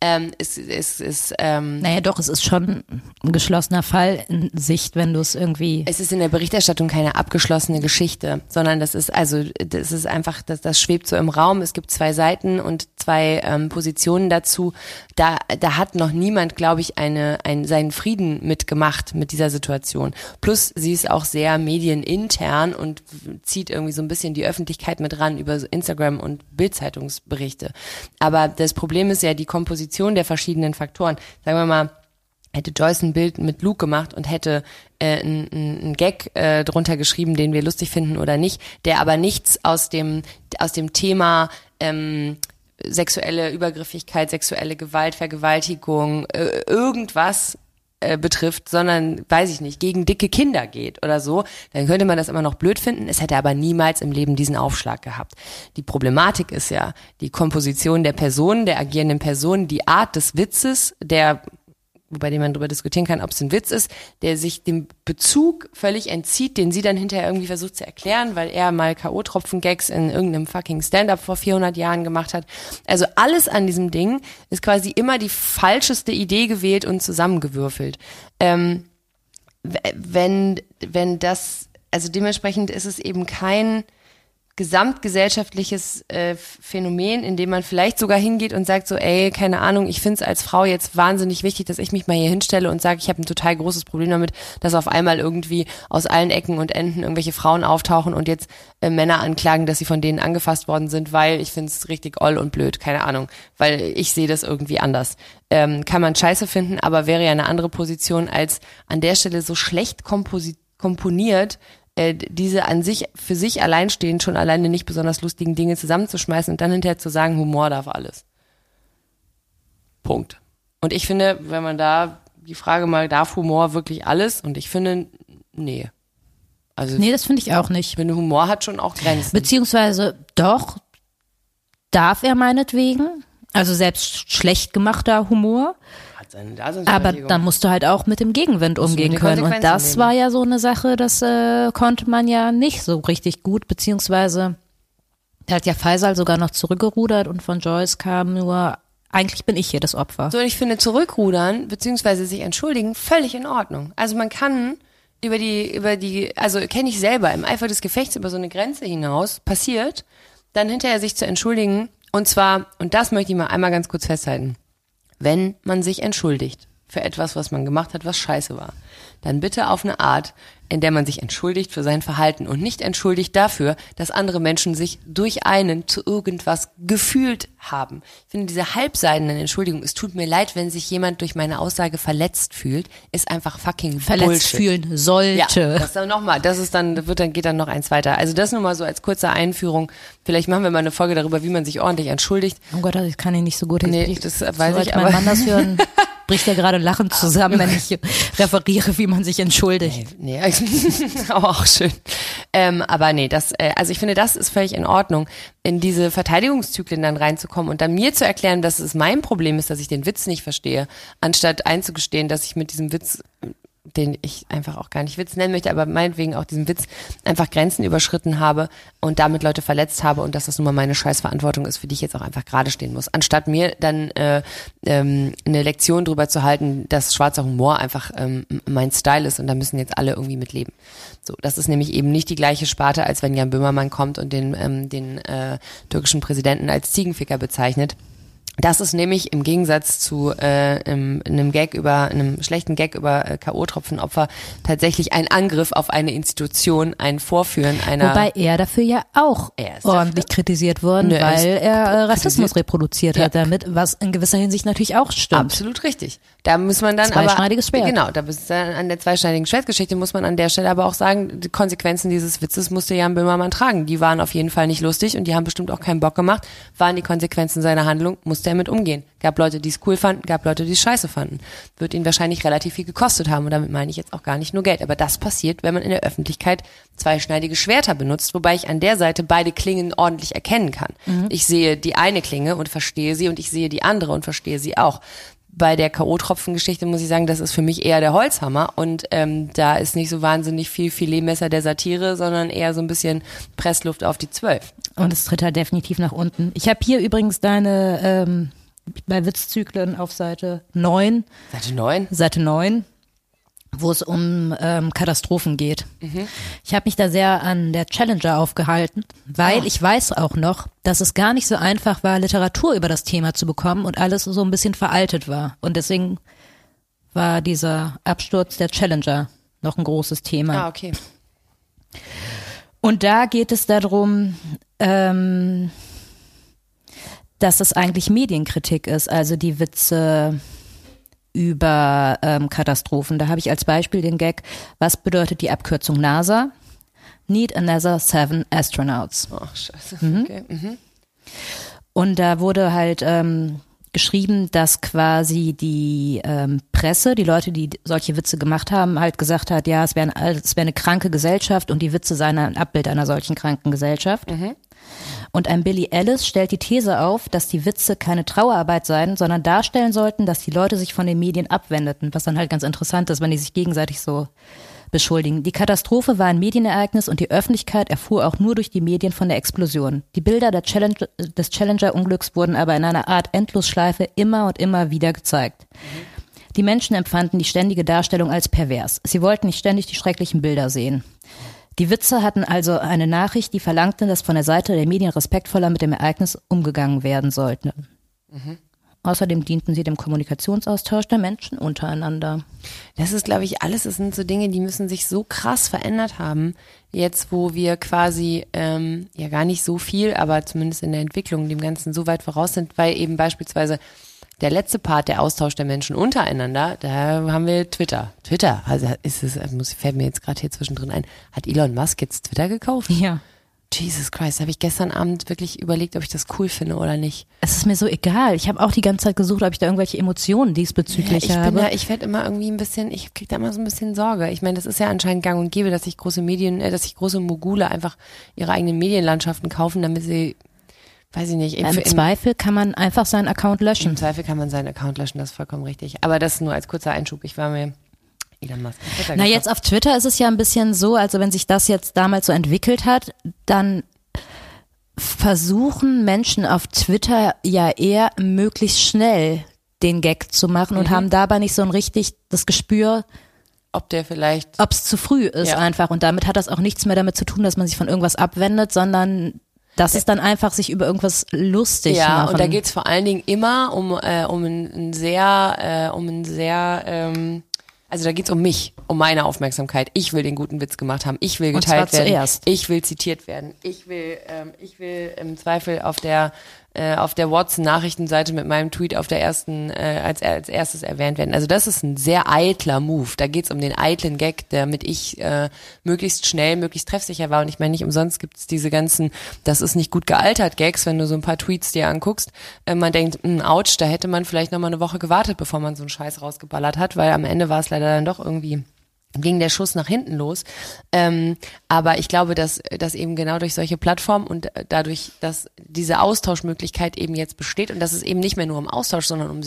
Ähm, es, es ist ähm, Naja, doch, es ist schon ein geschlossener Fall in Sicht, wenn du es irgendwie es ist in der Berichterstattung keine abgeschlossene Geschichte, sondern das ist also das ist einfach das, das schwebt so im Raum. Es gibt zwei Seiten und zwei ähm, Positionen dazu. Da da hat noch niemand, glaube ich, eine ein, seinen Frieden mitgemacht mit dieser Situation. Plus sie ist auch sehr medienintern und zieht irgendwie so ein bisschen die Öffentlichkeit mit ran über Instagram und Bildzeitungsberichte. Aber das Problem ist ja die Komposition der verschiedenen Faktoren. Sagen wir mal hätte Joyce ein Bild mit Luke gemacht und hätte äh, einen ein Gag äh, drunter geschrieben, den wir lustig finden oder nicht, der aber nichts aus dem aus dem Thema ähm, sexuelle Übergriffigkeit, sexuelle Gewalt, Vergewaltigung, äh, irgendwas äh, betrifft, sondern, weiß ich nicht, gegen dicke Kinder geht oder so, dann könnte man das immer noch blöd finden. Es hätte aber niemals im Leben diesen Aufschlag gehabt. Die Problematik ist ja die Komposition der Personen, der agierenden Personen, die Art des Witzes, der bei dem man darüber diskutieren kann, ob es ein Witz ist, der sich dem Bezug völlig entzieht, den sie dann hinterher irgendwie versucht zu erklären, weil er mal K.O.-Tropfen-Gags in irgendeinem fucking Stand-up vor 400 Jahren gemacht hat. Also alles an diesem Ding ist quasi immer die falscheste Idee gewählt und zusammengewürfelt. Ähm, wenn, wenn das, also dementsprechend ist es eben kein gesamtgesellschaftliches äh, Phänomen, in dem man vielleicht sogar hingeht und sagt so, ey, keine Ahnung, ich finde es als Frau jetzt wahnsinnig wichtig, dass ich mich mal hier hinstelle und sage, ich habe ein total großes Problem damit, dass auf einmal irgendwie aus allen Ecken und Enden irgendwelche Frauen auftauchen und jetzt äh, Männer anklagen, dass sie von denen angefasst worden sind, weil ich finde es richtig oll und blöd, keine Ahnung, weil ich sehe das irgendwie anders. Ähm, kann man scheiße finden, aber wäre ja eine andere Position als an der Stelle so schlecht komponiert, äh, diese an sich für sich alleinstehend schon alleine nicht besonders lustigen Dinge zusammenzuschmeißen und dann hinterher zu sagen, Humor darf alles. Punkt. Und ich finde, wenn man da die Frage mal, darf Humor wirklich alles? Und ich finde, nee. Also Nee, das finde ich auch nicht. ich finde, Humor hat schon auch Grenzen. Beziehungsweise doch, darf er meinetwegen. Also selbst schlecht gemachter Humor. Aber dann musst du halt auch mit dem Gegenwind umgehen können. Und das leben. war ja so eine Sache, das äh, konnte man ja nicht so richtig gut, beziehungsweise da hat ja Faisal sogar noch zurückgerudert und von Joyce kam nur, eigentlich bin ich hier das Opfer. So, und ich finde zurückrudern beziehungsweise sich entschuldigen völlig in Ordnung. Also man kann über die, über die, also kenne ich selber, im Eifer des Gefechts über so eine Grenze hinaus passiert, dann hinterher sich zu entschuldigen. Und zwar, und das möchte ich mal einmal ganz kurz festhalten, wenn man sich entschuldigt für etwas, was man gemacht hat, was scheiße war, dann bitte auf eine Art, in der man sich entschuldigt für sein Verhalten und nicht entschuldigt dafür, dass andere Menschen sich durch einen zu irgendwas gefühlt haben. Ich finde diese halbseidenen Entschuldigungen, es tut mir leid, wenn sich jemand durch meine Aussage verletzt fühlt, ist einfach fucking Verletzt Bullshit. fühlen sollte. Ja, das dann nochmal, das ist dann, wird dann, geht dann noch eins weiter. Also das nur mal so als kurze Einführung. Vielleicht machen wir mal eine Folge darüber, wie man sich ordentlich entschuldigt. Oh Gott, das kann ich nicht so gut. Nee, Ich- das so weiß als ich, mein aber- Mann das hören, (laughs) bricht er gerade lachend zusammen, wenn ich referiere, wie man sich entschuldigt. Nee, (laughs) aber auch schön. Ähm, aber nee, das, äh, also ich finde, das ist völlig in Ordnung, in diese Verteidigungszyklen dann reinzukommen und dann mir zu erklären, dass es mein Problem ist, dass ich den Witz nicht verstehe, anstatt einzugestehen, dass ich mit diesem Witz den ich einfach auch gar nicht Witz nennen möchte, aber meinetwegen auch diesen Witz einfach Grenzen überschritten habe und damit Leute verletzt habe und dass das nun mal meine Scheißverantwortung ist, für die ich jetzt auch einfach gerade stehen muss. Anstatt mir dann äh, ähm, eine Lektion drüber zu halten, dass schwarzer Humor einfach ähm, mein Style ist und da müssen jetzt alle irgendwie mit leben. So, das ist nämlich eben nicht die gleiche Sparte, als wenn Jan Böhmermann kommt und den, ähm, den äh, türkischen Präsidenten als Ziegenficker bezeichnet. Das ist nämlich im Gegensatz zu äh, einem, einem Gag über einem schlechten Gag über äh, KO-Tropfenopfer tatsächlich ein Angriff auf eine Institution, ein Vorführen einer. Wobei er dafür ja auch Er ist ordentlich kritisiert worden, Nö, er weil er äh, Rassismus kritisiert. reproduziert hat damit, was in gewisser Hinsicht natürlich auch stimmt. Absolut richtig. Da muss man dann aber Zweischneidiges Schwert. genau, da ist dann an der zweischneidigen Schwertgeschichte muss man an der Stelle aber auch sagen, die Konsequenzen dieses Witzes musste Jan Böhmermann tragen. Die waren auf jeden Fall nicht lustig und die haben bestimmt auch keinen Bock gemacht. Waren die Konsequenzen seiner Handlung, musste er mit umgehen. Gab Leute, die es cool fanden, gab Leute, die es scheiße fanden. Wird ihn wahrscheinlich relativ viel gekostet haben und damit meine ich jetzt auch gar nicht nur Geld. Aber das passiert, wenn man in der Öffentlichkeit zweischneidige Schwerter benutzt, wobei ich an der Seite beide Klingen ordentlich erkennen kann. Ich sehe die eine Klinge und verstehe sie und ich sehe die andere und verstehe sie auch bei der K.O.-Tropfen-Geschichte muss ich sagen, das ist für mich eher der Holzhammer und ähm, da ist nicht so wahnsinnig viel Filetmesser der Satire, sondern eher so ein bisschen Pressluft auf die Zwölf. Und es tritt halt definitiv nach unten. Ich habe hier übrigens deine ähm, bei Witzzyklen auf Seite 9, Seite 9? Seite 9, wo es um ähm, Katastrophen geht. Ich habe mich da sehr an der Challenger aufgehalten, weil ich weiß auch noch, dass es gar nicht so einfach war, Literatur über das Thema zu bekommen und alles so ein bisschen veraltet war. Und deswegen war dieser Absturz der Challenger noch ein großes Thema. Ah, okay. Und da geht es darum, ähm, dass es eigentlich Medienkritik ist, also die Witze über ähm, Katastrophen. Da habe ich als Beispiel den Gag, was bedeutet die Abkürzung NASA? Need another seven astronauts. Ach, scheiße. Mhm. Okay. Mhm. Und da wurde halt ähm, geschrieben, dass quasi die ähm, Presse, die Leute, die solche Witze gemacht haben, halt gesagt hat, ja, es wäre ein, es wäre eine kranke Gesellschaft und die Witze seien ein Abbild einer solchen kranken Gesellschaft. Und ein Billy Ellis stellt die These auf, dass die Witze keine Trauerarbeit seien, sondern darstellen sollten, dass die Leute sich von den Medien abwendeten, was dann halt ganz interessant ist, wenn die sich gegenseitig so beschuldigen. Die Katastrophe war ein Medienereignis und die Öffentlichkeit erfuhr auch nur durch die Medien von der Explosion. Die Bilder der Challenge, des Challenger-Unglücks wurden aber in einer Art Endlosschleife immer und immer wieder gezeigt. Die Menschen empfanden die ständige Darstellung als pervers. Sie wollten nicht ständig die schrecklichen Bilder sehen. Die Witze hatten also eine Nachricht, die verlangte, dass von der Seite der Medien respektvoller mit dem Ereignis umgegangen werden sollte. Außerdem dienten sie dem Kommunikationsaustausch der Menschen untereinander. Das ist, glaube ich, alles, das sind so Dinge, die müssen sich so krass verändert haben. Jetzt, wo wir quasi, ähm, ja gar nicht so viel, aber zumindest in der Entwicklung dem Ganzen so weit voraus sind, weil eben beispielsweise der letzte Part, der Austausch der Menschen untereinander, da haben wir Twitter. Twitter, also ist es, muss, fällt mir jetzt gerade hier zwischendrin ein, hat Elon Musk jetzt Twitter gekauft? Ja. Jesus Christ, habe ich gestern Abend wirklich überlegt, ob ich das cool finde oder nicht. Es ist mir so egal. Ich habe auch die ganze Zeit gesucht, ob ich da irgendwelche Emotionen diesbezüglich ja, ich habe. bin da, ich werde immer irgendwie ein bisschen, ich krieg da immer so ein bisschen Sorge. Ich meine, das ist ja anscheinend gang und gäbe, dass sich große Medien, äh, dass sich große Mogule einfach ihre eigenen Medienlandschaften kaufen, damit sie, weiß ich nicht, Im für- Zweifel kann man einfach seinen Account löschen. im Zweifel kann man seinen Account löschen, das ist vollkommen richtig. Aber das nur als kurzer Einschub. Ich war mir Elon Musk. Na, gekauft. jetzt auf Twitter ist es ja ein bisschen so, also wenn sich das jetzt damals so entwickelt hat, dann versuchen Menschen auf Twitter ja eher möglichst schnell den Gag zu machen Mhm. und haben dabei nicht so ein richtig das Gespür, ob der vielleicht, ob es zu früh ist Ja. einfach. Und damit hat das auch nichts mehr damit zu tun, dass man sich von irgendwas abwendet, sondern Das ist dann einfach sich über irgendwas lustig ja, machen. und da geht's vor allen Dingen immer um, äh, um ein, sehr, äh, um ein sehr, ähm, also da geht's um mich, um meine Aufmerksamkeit. Ich will den guten Witz gemacht haben. Ich will geteilt werden. zuerst. Ich will zitiert werden. Ich will, ähm, ich will im Zweifel auf der äh, auf der Watson-Nachrichtenseite mit meinem Tweet auf der ersten äh, als als erstes erwähnt werden. Also das ist ein sehr eitler Move. Da geht's um den eitlen Gag, damit ich äh, möglichst schnell, möglichst treffsicher war. Und ich meine, nicht umsonst gibt's diese ganzen, das ist nicht gut gealtert Gags, wenn du so ein paar Tweets dir anguckst. Äh, man denkt, mh, ouch, da hätte man vielleicht noch mal eine Woche gewartet, bevor man so einen Scheiß rausgeballert hat, weil am Ende war es leider dann doch irgendwie ging der Schuss nach hinten los. Ähm, aber ich glaube, dass, dass eben genau durch solche Plattformen und dadurch, dass diese Austauschmöglichkeit eben jetzt besteht und dass es eben nicht mehr nur um Austausch, sondern um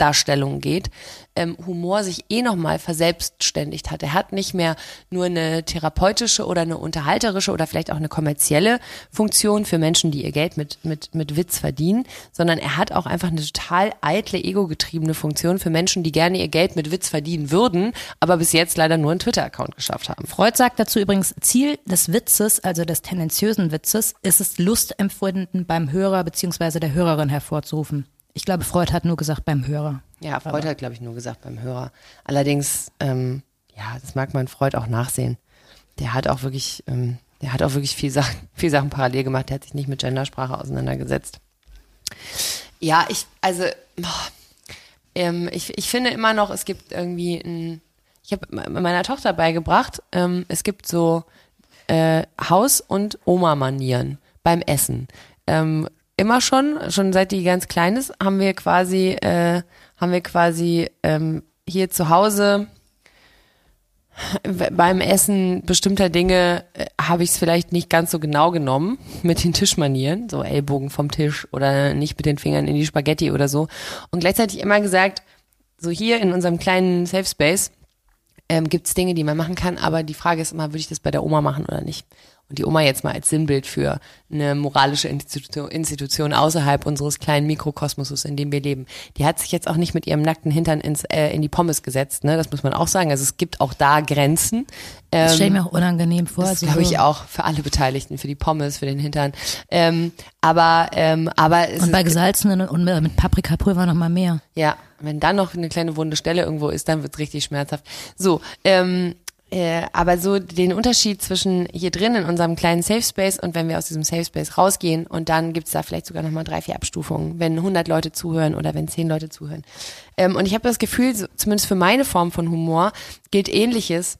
Selbstdarstellung geht, ähm, Humor sich eh nochmal verselbstständigt hat. Er hat nicht mehr nur eine therapeutische oder eine unterhalterische oder vielleicht auch eine kommerzielle Funktion für Menschen, die ihr Geld mit, mit, mit Witz verdienen, sondern er hat auch einfach eine total eitle, ego-getriebene Funktion für Menschen, die gerne ihr Geld mit Witz verdienen würden, aber bis jetzt leider nur einen Twitter-Account geschafft haben. Freud sagt dazu übrigens, Ziel des Witzes, also des tendenziösen Witzes, ist es, Lustempfinden beim Hörer beziehungsweise der Hörerin hervorzurufen. Ich glaube, Freud hat nur gesagt beim Hörer. Ja, Freud hat, glaube ich, nur gesagt beim Hörer. Allerdings, ähm, ja, das mag man Freud auch nachsehen. Der hat auch wirklich, ähm, der hat auch wirklich viel Sachen, (laughs) viel Sachen parallel gemacht. Der hat sich nicht mit Gendersprache auseinandergesetzt. Ja, ich, also, boah, ähm, ich, ich finde immer noch, es gibt irgendwie ein, ich habe meiner Tochter beigebracht, ähm, es gibt so äh, Haus- und Oma-Manieren beim Essen. Ähm, immer schon, schon seit die ganz klein ist, haben wir quasi, äh, haben wir quasi ähm, hier zu Hause beim Essen bestimmter Dinge äh, habe ich es vielleicht nicht ganz so genau genommen (laughs) mit den Tischmanieren, so Ellbogen vom Tisch oder nicht mit den Fingern in die Spaghetti oder so. Und gleichzeitig immer gesagt, so hier in unserem kleinen Safe Space ähm, gibt es Dinge, die man machen kann, aber die Frage ist immer, würde ich das bei der Oma machen oder nicht? Und die Oma jetzt mal als Sinnbild für eine moralische Institution, Institution außerhalb unseres kleinen Mikrokosmoses, in dem wir leben. Die hat sich jetzt auch nicht mit ihrem nackten Hintern ins, äh, in die Pommes gesetzt, ne? Das muss man auch sagen. Also es gibt auch da Grenzen. Das Ähm, stelle ich mir auch unangenehm vor. das also glaube ich auch für alle Beteiligten, für die Pommes, für den Hintern. Ähm, aber ähm, aber es Und bei gesalzenen und mit Paprikapulver noch mal mehr. ja, wenn dann noch eine kleine wunde Stelle irgendwo ist, dann wird's richtig schmerzhaft. So, ähm, äh, aber so den Unterschied zwischen hier drin in unserem kleinen Safe Space und wenn wir aus diesem Safe Space rausgehen und dann gibt's da vielleicht sogar nochmal drei, vier Abstufungen, wenn 100 Leute zuhören oder wenn 10 Leute zuhören. Ähm, und ich habe das Gefühl, so, zumindest für meine Form von Humor gilt ähnliches.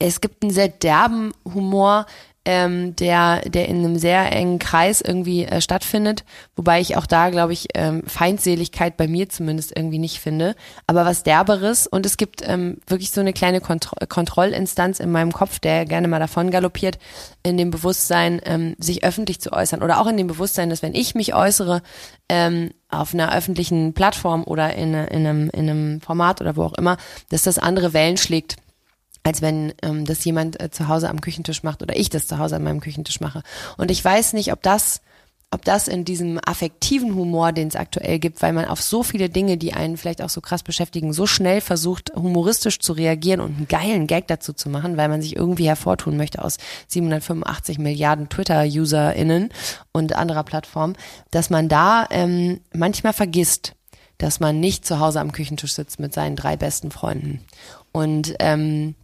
Es gibt einen sehr derben Humor, ähm, der, der in einem sehr engen Kreis irgendwie äh, stattfindet, wobei ich auch da, glaube ich, ähm, Feindseligkeit bei mir zumindest irgendwie nicht finde, aber was derberes und es gibt ähm, wirklich so eine kleine Kontro Kontrollinstanz in meinem Kopf, der gerne mal davon galoppiert, in dem Bewusstsein, ähm, sich öffentlich zu äußern. Oder auch in dem Bewusstsein, dass wenn ich mich äußere, ähm, auf einer öffentlichen Plattform oder in, in, einem, in einem Format oder wo auch immer, dass das andere Wellen schlägt als wenn ähm, das jemand äh, zu Hause am Küchentisch macht oder ich das zu Hause an meinem Küchentisch mache. Und ich weiß nicht, ob das, ob das in diesem affektiven Humor, den es aktuell gibt, weil man auf so viele Dinge, die einen vielleicht auch so krass beschäftigen, so schnell versucht, humoristisch zu reagieren und einen geilen Gag dazu zu machen, weil man sich irgendwie hervortun möchte aus 785 Milliarden Twitter-UserInnen und anderer Plattformen, dass man da ähm, manchmal vergisst, dass man nicht zu Hause am Küchentisch sitzt mit seinen drei besten Freunden. Und ähm,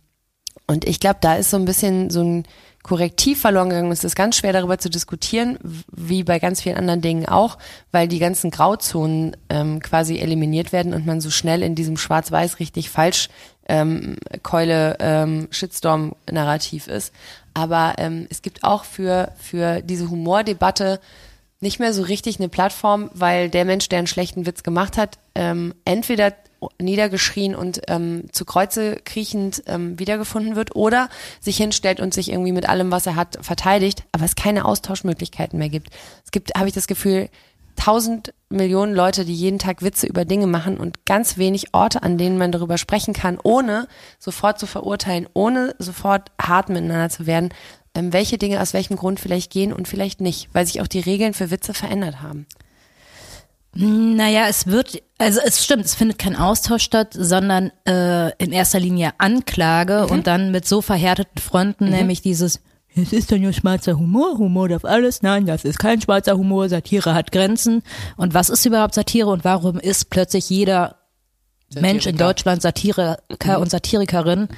und ich glaube, da ist so ein bisschen so ein Korrektiv verloren gegangen. Es ist ganz schwer darüber zu diskutieren, wie bei ganz vielen anderen Dingen auch, weil die ganzen Grauzonen ähm, quasi eliminiert werden und man so schnell in diesem Schwarz-Weiß richtig falsch ähm, Keule ähm, Shitstorm-Narrativ ist. Aber ähm, es gibt auch für, für diese Humordebatte nicht mehr so richtig eine Plattform, weil der Mensch, der einen schlechten Witz gemacht hat, ähm, entweder niedergeschrien und ähm, zu Kreuze kriechend ähm, wiedergefunden wird oder sich hinstellt und sich irgendwie mit allem, was er hat, verteidigt, aber es keine Austauschmöglichkeiten mehr gibt. Es gibt, habe ich das Gefühl, tausend Millionen Leute, die jeden Tag Witze über Dinge machen und ganz wenig Orte, an denen man darüber sprechen kann, ohne sofort zu verurteilen, ohne sofort hart miteinander zu werden, ähm, welche Dinge aus welchem Grund vielleicht gehen und vielleicht nicht, weil sich auch die Regeln für Witze verändert haben. Naja, es wird, also es stimmt, es findet kein Austausch statt, sondern äh, in erster Linie Anklage und dann mit so verhärteten Fronten, nämlich dieses, es ist doch nur schwarzer Humor, Humor darf alles. Nein, das ist kein schwarzer Humor, Satire hat Grenzen. Und was ist überhaupt Satire und warum ist plötzlich jeder Mensch in Deutschland Satiriker und Satirikerin?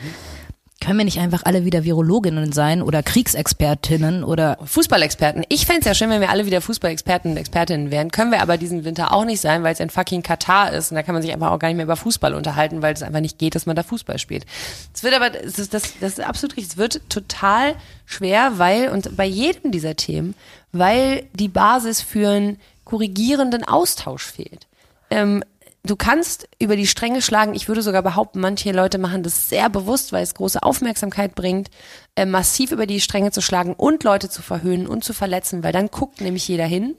Können wir nicht einfach alle wieder Virologinnen sein oder Kriegsexpertinnen oder Fußballexperten. Ich fänd's ja schön, wenn wir alle wieder Fußballexperten und Expertinnen wären. Können wir aber diesen Winter auch nicht sein, weil es ein fucking Katar ist. Und da kann man sich einfach auch gar nicht mehr über Fußball unterhalten, weil es einfach nicht geht, dass man da Fußball spielt. Es wird aber, das ist, das, das ist absolut richtig. Es wird total schwer, weil, und bei jedem dieser Themen, weil die Basis für einen korrigierenden Austausch fehlt. Ähm, du kannst über die Stränge schlagen. Ich würde sogar behaupten, manche Leute machen das sehr bewusst, weil es große Aufmerksamkeit bringt, äh, massiv über die Stränge zu schlagen und Leute zu verhöhnen und zu verletzen, weil dann guckt nämlich jeder hin.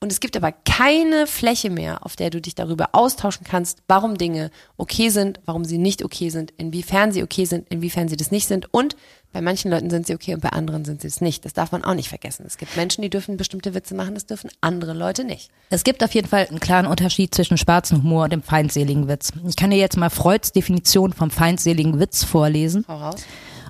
Und es gibt aber keine Fläche mehr, auf der du dich darüber austauschen kannst, warum Dinge okay sind, warum sie nicht okay sind, inwiefern sie okay sind, inwiefern sie das nicht sind. Und bei manchen Leuten sind sie okay und bei anderen sind sie es nicht. Das darf man auch nicht vergessen. Es gibt Menschen, die dürfen bestimmte Witze machen, das dürfen andere Leute nicht. Es gibt auf jeden Fall einen klaren Unterschied zwischen schwarzen Humor und dem feindseligen Witz. Ich kann dir jetzt mal Freuds Definition vom feindseligen Witz vorlesen. Hau raus.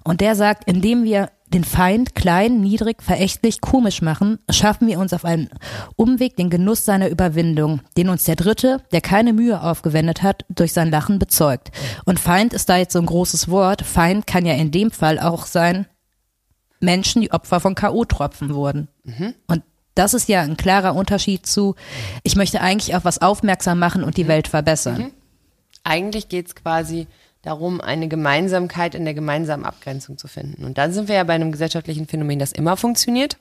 Und der sagt, indem wir den Feind klein, niedrig, verächtlich, komisch machen, schaffen wir uns auf einem Umweg den Genuss seiner Überwindung, den uns der Dritte, der keine Mühe aufgewendet hat, durch sein Lachen bezeugt. Und Feind ist da jetzt so ein großes Wort. Feind kann ja in dem Fall auch sein, Menschen, die Opfer von K.O.-Tropfen wurden. Und das ist ja ein klarer Unterschied zu, ich möchte eigentlich auf was aufmerksam machen und die Welt verbessern. Eigentlich geht's quasi darum, eine Gemeinsamkeit in der gemeinsamen Abgrenzung zu finden. Und dann sind wir ja bei einem gesellschaftlichen Phänomen, das immer funktioniert.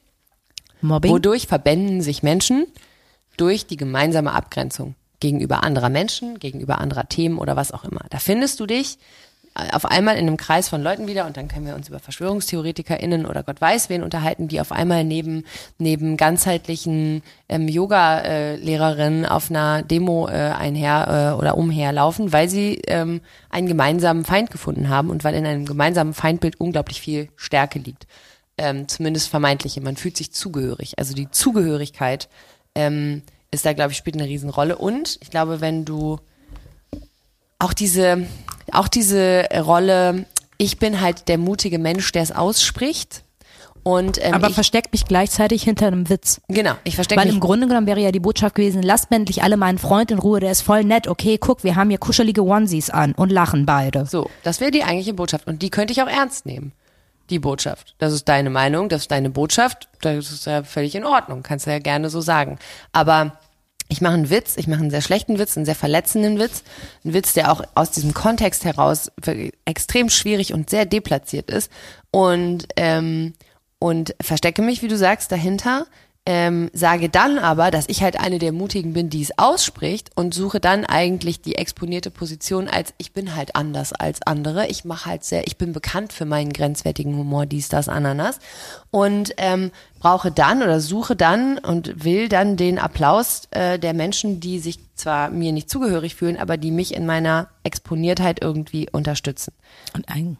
Mobbing. Wodurch verbänden sich Menschen durch die gemeinsame Abgrenzung gegenüber anderer Menschen, gegenüber anderer Themen oder was auch immer. Da findest du dich auf einmal in einem Kreis von Leuten wieder und dann können wir uns über VerschwörungstheoretikerInnen oder Gott weiß wen unterhalten, die auf einmal neben, neben ganzheitlichen ähm, Yoga-Lehrerinnen auf einer Demo äh, einher äh, oder umherlaufen, weil sie ähm, einen gemeinsamen Feind gefunden haben und weil in einem gemeinsamen Feindbild unglaublich viel Stärke liegt. Ähm, zumindest vermeintliche. Man fühlt sich zugehörig. Also die Zugehörigkeit ähm, ist da, glaube ich, spielt eine Riesenrolle. Und ich glaube, wenn du auch diese, auch diese Rolle, ich bin halt der mutige Mensch, der es ausspricht. Und ähm, Aber versteckt mich gleichzeitig hinter einem Witz. genau, ich verstecke Weil mich. im Grunde genommen wäre ja die Botschaft gewesen, lasst endlich alle meinen Freund in Ruhe, der ist voll nett. Okay, guck, wir haben hier kuschelige Onesies an und lachen beide. So, das wäre die eigentliche Botschaft. Und die könnte ich auch ernst nehmen. Die Botschaft. Das ist deine Meinung, das ist deine Botschaft. Das ist ja völlig in Ordnung. Kannst du ja gerne so sagen. Aber ich mache einen Witz, ich mache einen sehr schlechten Witz, einen sehr verletzenden Witz. Einen Witz, der auch aus diesem Kontext heraus extrem schwierig und sehr deplatziert ist. Und, ähm, und verstecke mich, wie du sagst, dahinter. Ähm, sage dann aber, dass ich halt eine der Mutigen bin, die es ausspricht und suche dann eigentlich die exponierte Position als ich bin halt anders als andere. Ich mache halt sehr, ich bin bekannt für meinen grenzwertigen Humor, dies, das, Ananas und ähm, brauche dann oder suche dann und will dann den Applaus äh, der Menschen, die sich zwar mir nicht zugehörig fühlen, aber die mich in meiner Exponiertheit irgendwie unterstützen. Und nee.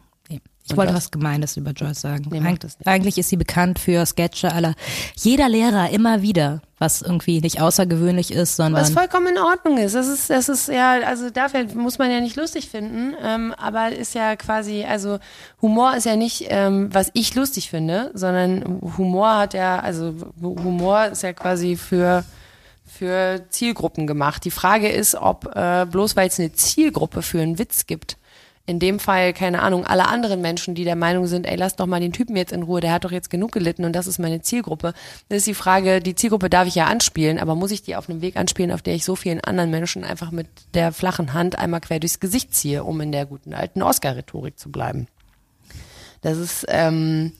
Ich wollte was? Gemeines über Joyce sagen. Nee, Eig eigentlich ist sie bekannt für Sketche aller, jeder Lehrer immer wieder, was irgendwie nicht außergewöhnlich ist, sondern Was vollkommen in Ordnung ist. Das ist, das ist ja, also dafür muss man ja nicht lustig finden, ähm, aber ist ja quasi, also Humor ist ja nicht, ähm, was ich lustig finde, sondern Humor hat ja, also Humor ist ja quasi für für Zielgruppen gemacht. Die Frage ist, ob äh, bloß weil es eine Zielgruppe für einen Witz gibt, in dem Fall, keine Ahnung, alle anderen Menschen, die der Meinung sind, ey, lass doch mal den Typen jetzt in Ruhe, der hat doch jetzt genug gelitten und das ist meine Zielgruppe. Das ist die Frage, die Zielgruppe darf ich ja anspielen, aber muss ich die auf einem Weg anspielen, auf der ich so vielen anderen Menschen einfach mit der flachen Hand einmal quer durchs Gesicht ziehe, um in der guten alten Oscar-Rhetorik zu bleiben? Das ist, ähm,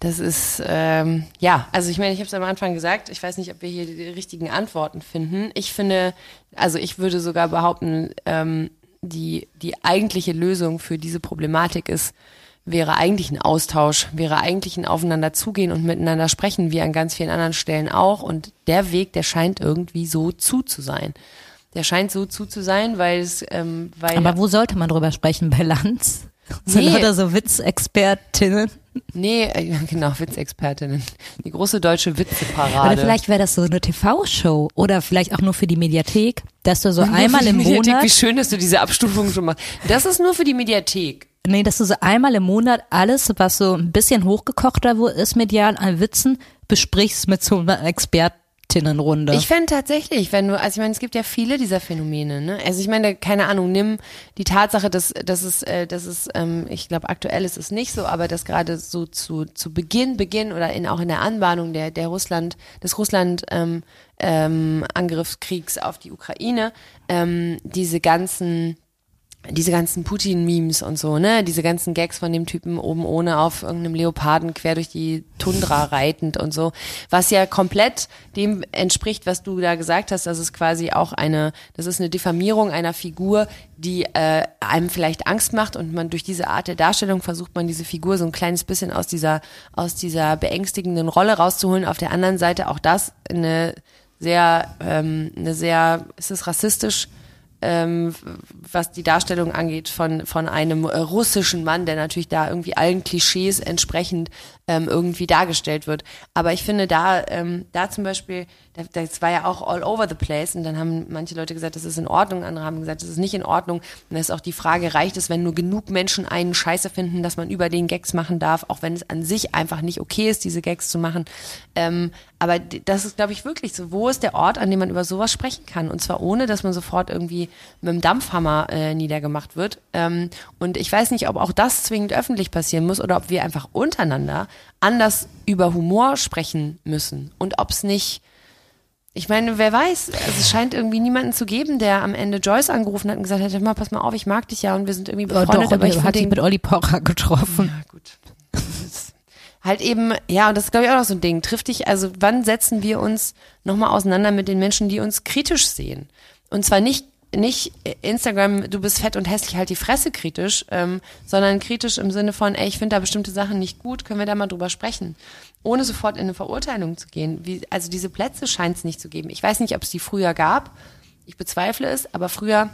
das ist, ähm, ja, also ich meine, ich habe es am Anfang gesagt, ich weiß nicht, ob wir hier die richtigen Antworten finden. Ich finde, also ich würde sogar behaupten, ähm, die, die eigentliche Lösung für diese Problematik ist, wäre eigentlich ein Austausch, wäre eigentlich ein Aufeinander zugehen und miteinander sprechen, wie an ganz vielen anderen Stellen auch. Und der Weg, der scheint irgendwie so zu zu sein. Der scheint so zu zu sein, weil es, ähm, weil aber wo sollte man drüber sprechen? Bei Lanz? (laughs) Sind Nee. oder so Witzexpertinnen? Nee, äh, genau, Witzexpertinnen. Die große deutsche Oder Witzeparade. vielleicht wäre das so eine TV-Show oder vielleicht auch nur für die Mediathek, dass du so Nur einmal im Mediathek, Monat Wie schön, dass du diese Abstufung schon machst. Das ist nur für die Mediathek. nee, dass du so einmal im Monat alles, was so ein bisschen hochgekochter ist, medial an Witzen, besprichst mit so einer Expertinnenrunde. Ich fände tatsächlich, wenn du, also ich meine, es gibt ja viele dieser Phänomene, ne? Also ich meine, keine Ahnung, nimm die Tatsache, dass, dass es, äh, dass es, ähm, ich glaube, aktuell ist es nicht so, aber dass gerade so zu, zu Beginn, Beginn oder in, auch in der Anbahnung der, der Russland, des Russland ähm, ähm, Angriffskriegs auf die Ukraine, ähm, diese ganzen diese ganzen Putin-Memes und so, ne? Diese ganzen Gags von dem Typen oben ohne auf irgendeinem Leoparden quer durch die Tundra (laughs) reitend und so, was ja komplett dem entspricht, was du da gesagt hast, dass es quasi auch eine, das ist eine Diffamierung einer Figur, die äh, einem vielleicht Angst macht und man durch diese Art der Darstellung versucht man diese Figur so ein kleines bisschen aus dieser aus dieser beängstigenden Rolle rauszuholen. Auf der anderen Seite auch das eine sehr ähm, eine sehr ist es rassistisch ähm, was die Darstellung angeht von, von einem russischen Mann, der natürlich da irgendwie allen Klischees entsprechend ähm, irgendwie dargestellt wird. Aber ich finde da, ähm, da zum Beispiel, das war ja auch all over the place und dann haben manche Leute gesagt, das ist in Ordnung, andere haben gesagt, das ist nicht in Ordnung. Und da ist auch die Frage, reicht es, wenn nur genug Menschen einen Scheiße finden, dass man über den Gags machen darf, auch wenn es an sich einfach nicht okay ist, diese Gags zu machen. Ähm, aber das ist, glaube ich, wirklich so. Wo ist der Ort, an dem man über sowas sprechen kann? Und zwar ohne, dass man sofort irgendwie mit dem Dampfhammer äh, niedergemacht wird. Ähm, und ich weiß nicht, ob auch das zwingend öffentlich passieren muss oder ob wir einfach untereinander anders über Humor sprechen müssen. Und ob es nicht ich meine, wer weiß, also es scheint irgendwie niemanden zu geben, der am Ende Joyce angerufen hat und gesagt hat, mal, pass mal auf, ich mag dich ja und wir sind irgendwie befreundet. Ja, doch, aber ich hat dich mit Olli Pocher getroffen. Ja, gut. halt eben, ja, und das ist glaube ich auch noch so ein Ding. Trifft dich, also wann setzen wir uns nochmal auseinander mit den Menschen, die uns kritisch sehen? Und zwar nicht nicht Instagram, du bist fett und hässlich, halt die Fresse kritisch, ähm, sondern kritisch im Sinne von, ey, ich finde da bestimmte Sachen nicht gut, können wir da mal drüber sprechen. Ohne sofort in eine Verurteilung zu gehen. Wie, also diese Plätze scheint es nicht zu geben. Ich weiß nicht, ob es die früher gab. Ich bezweifle es, aber früher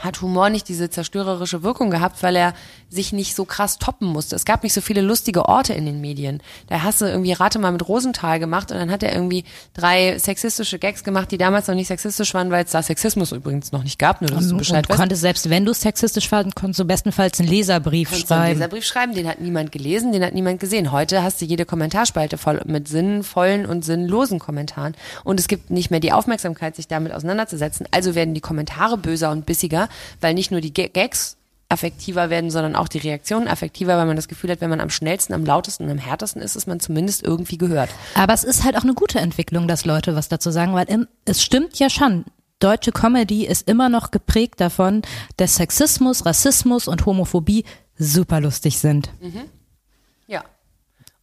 hat Humor nicht diese zerstörerische Wirkung gehabt, weil er sich nicht so krass toppen musste. Es gab nicht so viele lustige Orte in den Medien. Da hast du irgendwie Rate mal mit Rosenthal gemacht und dann hat er irgendwie drei sexistische Gags gemacht, die damals noch nicht sexistisch waren, weil es da Sexismus übrigens noch nicht gab, nur dass du Bescheid und du konntest selbst, wenn du sexistisch warst, konntest du bestenfalls einen Leserbrief konntest schreiben. einen Leserbrief schreiben, den hat niemand gelesen, den hat niemand gesehen. Heute hast du jede Kommentarspalte voll mit sinnvollen und sinnlosen Kommentaren und es gibt nicht mehr die Aufmerksamkeit, sich damit auseinanderzusetzen. Also werden die Kommentare böser und bissiger, weil nicht nur die Gags affektiver werden, sondern auch die Reaktionen affektiver, weil man das Gefühl hat, wenn man am schnellsten, am lautesten, am härtesten ist, ist man zumindest irgendwie gehört. Aber es ist halt auch eine gute Entwicklung, dass Leute was dazu sagen, weil es stimmt ja schon. Deutsche Comedy ist immer noch geprägt davon, dass Sexismus, Rassismus und Homophobie super lustig sind. Mhm. Ja.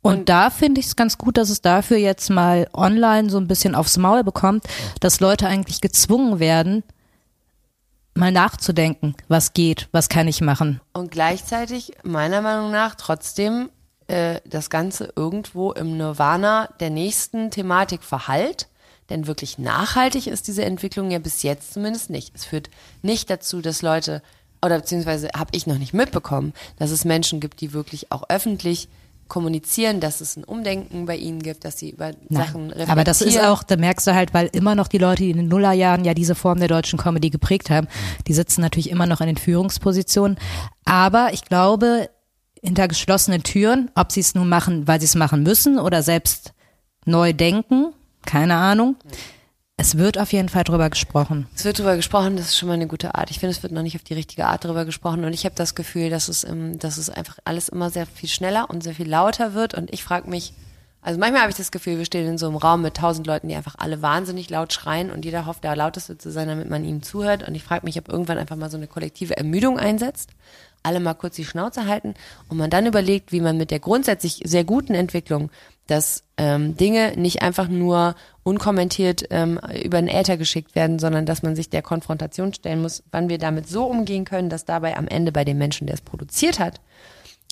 Und, und da finde ich es ganz gut, dass es dafür jetzt mal online so ein bisschen aufs Maul bekommt, dass Leute eigentlich gezwungen werden, mal nachzudenken, was geht, was kann ich machen. Und gleichzeitig, meiner Meinung nach, trotzdem äh, das Ganze irgendwo im Nirvana der nächsten Thematik verhallt. Denn wirklich nachhaltig ist diese Entwicklung ja bis jetzt zumindest nicht. Es führt nicht dazu, dass Leute, oder beziehungsweise habe ich noch nicht mitbekommen, dass es Menschen gibt, die wirklich auch öffentlich kommunizieren, dass es ein Umdenken bei ihnen gibt, dass sie über Nein, Sachen reflektieren. Aber das ist auch, da merkst du halt, weil immer noch die Leute, die in den Nullerjahren ja diese Form der deutschen Comedy geprägt haben, die sitzen natürlich immer noch in den Führungspositionen. Aber ich glaube, hinter geschlossenen Türen, ob sie es nun machen, weil sie es machen müssen oder selbst neu denken, keine Ahnung. Mhm es wird auf jeden Fall drüber gesprochen. Es wird drüber gesprochen, das ist schon mal eine gute Art. Ich finde, es wird noch nicht auf die richtige Art drüber gesprochen und ich habe das Gefühl, dass es, ähm, dass es einfach alles immer sehr viel schneller und sehr viel lauter wird und ich frage mich, also manchmal habe ich das Gefühl, wir stehen in so einem Raum mit tausend Leuten, die einfach alle wahnsinnig laut schreien und jeder hofft, der lauteste zu sein, damit man ihm zuhört. Und ich frage mich, ob irgendwann einfach mal so eine kollektive Ermüdung einsetzt, alle mal kurz die Schnauze halten und man dann überlegt, wie man mit der grundsätzlich sehr guten Entwicklung dass ähm, Dinge nicht einfach nur unkommentiert ähm, über den Äther geschickt werden, sondern dass man sich der Konfrontation stellen muss, wann wir damit so umgehen können, dass dabei am Ende bei dem Menschen, der es produziert hat,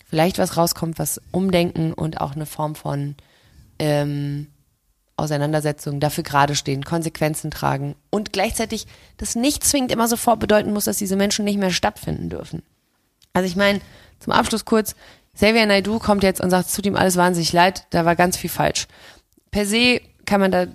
vielleicht was rauskommt, was Umdenken und auch eine Form von ähm, Auseinandersetzung dafür gerade stehen, Konsequenzen tragen und gleichzeitig das nicht zwingend immer sofort bedeuten muss, dass diese Menschen nicht mehr stattfinden dürfen. Also ich meine, zum Abschluss kurz, Xavier Naidu kommt jetzt und sagt, es tut ihm alles wahnsinnig leid, da war ganz viel falsch. Per se kann man da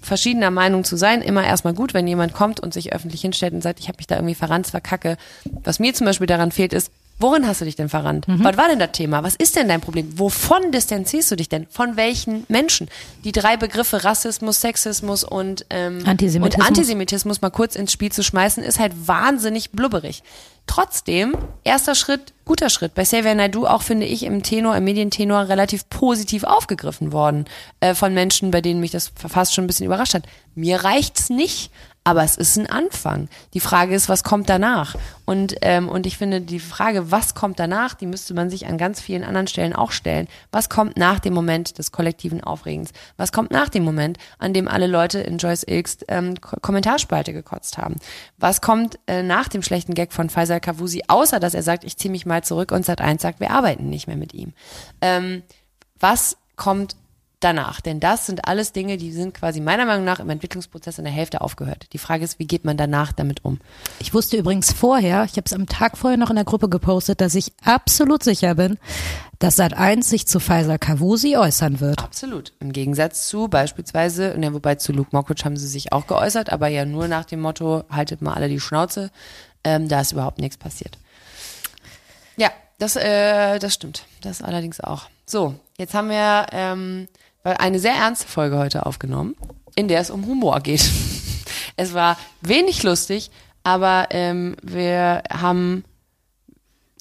verschiedener Meinung zu sein, immer erstmal gut, wenn jemand kommt und sich öffentlich hinstellt und sagt, ich habe mich da irgendwie verrannt, war kacke. Was mir zum Beispiel daran fehlt, ist, Worin hast du dich denn verrannt? Mhm. Was war denn das Thema? Was ist denn dein Problem? Wovon distanzierst du dich denn? Von welchen Menschen? Die drei Begriffe Rassismus, Sexismus und, ähm, Antisemitismus. und Antisemitismus mal kurz ins Spiel zu schmeißen, ist halt wahnsinnig blubberig. Trotzdem, erster Schritt, guter Schritt. Bei Xavier Naidoo auch, finde ich, im Tenor, im Medientenor relativ positiv aufgegriffen worden äh, von Menschen, bei denen mich das fast schon ein bisschen überrascht hat. Mir reicht's nicht, aber es ist ein Anfang. Die Frage ist, was kommt danach? Und, ähm, und ich finde, die Frage, was kommt danach, die müsste man sich an ganz vielen anderen Stellen auch stellen. Was kommt nach dem Moment des kollektiven Aufregens? Was kommt nach dem Moment, an dem alle Leute in Joyce Ilks ähm, Ko- Kommentarspalte gekotzt haben? Was kommt äh, nach dem schlechten Gag von Faisal Kavusi, außer dass er sagt, ich ziehe mich mal zurück und Sat1 sagt, wir arbeiten nicht mehr mit ihm? Ähm, was kommt danach? Denn das sind alles Dinge, die sind quasi meiner Meinung nach im Entwicklungsprozess in der Hälfte aufgehört. Die Frage ist, wie geht man danach damit um? Ich wusste übrigens vorher, ich habe es am Tag vorher noch in der Gruppe gepostet, dass ich absolut sicher bin, dass Sat1 sich zu Faisal Kavusi äußern wird. Absolut. Im Gegensatz zu beispielsweise, ne, wobei zu Luke Mockridge haben sie sich auch geäußert, aber ja nur nach dem Motto, haltet mal alle die Schnauze, ähm, da ist überhaupt nichts passiert. Ja, das, äh, das stimmt. Das allerdings auch. So, jetzt haben wir ähm, eine sehr ernste Folge heute aufgenommen, in der es um Humor geht. (laughs) es war wenig lustig, aber ähm, wir haben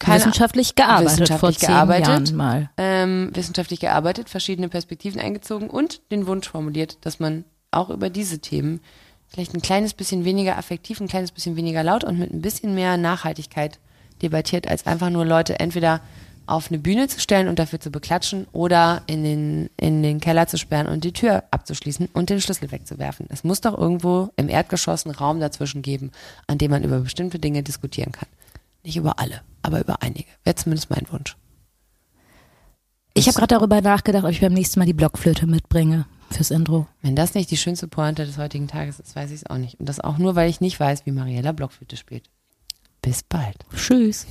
wissenschaftlich gearbeitet wissenschaftlich vor zehn gearbeitet, Jahren mal. Ähm, wissenschaftlich gearbeitet, verschiedene Perspektiven eingezogen und den Wunsch formuliert, dass man auch über diese Themen vielleicht ein kleines bisschen weniger affektiv, ein kleines bisschen weniger laut und mit ein bisschen mehr Nachhaltigkeit debattiert, als einfach nur Leute entweder auf eine Bühne zu stellen und dafür zu beklatschen oder in den, in den Keller zu sperren und die Tür abzuschließen und den Schlüssel wegzuwerfen. Es muss doch irgendwo im Erdgeschoss einen Raum dazwischen geben, an dem man über bestimmte Dinge diskutieren kann. Nicht über alle, aber über einige. Wäre zumindest mein Wunsch. Ich habe gerade darüber nachgedacht, ob ich beim nächsten Mal die Blockflöte mitbringe fürs Intro. Wenn das nicht die schönste Pointe des heutigen Tages ist, weiß ich es auch nicht. Und das auch nur, weil ich nicht weiß, wie Mariella Blockflöte spielt. Bis bald. Tschüss.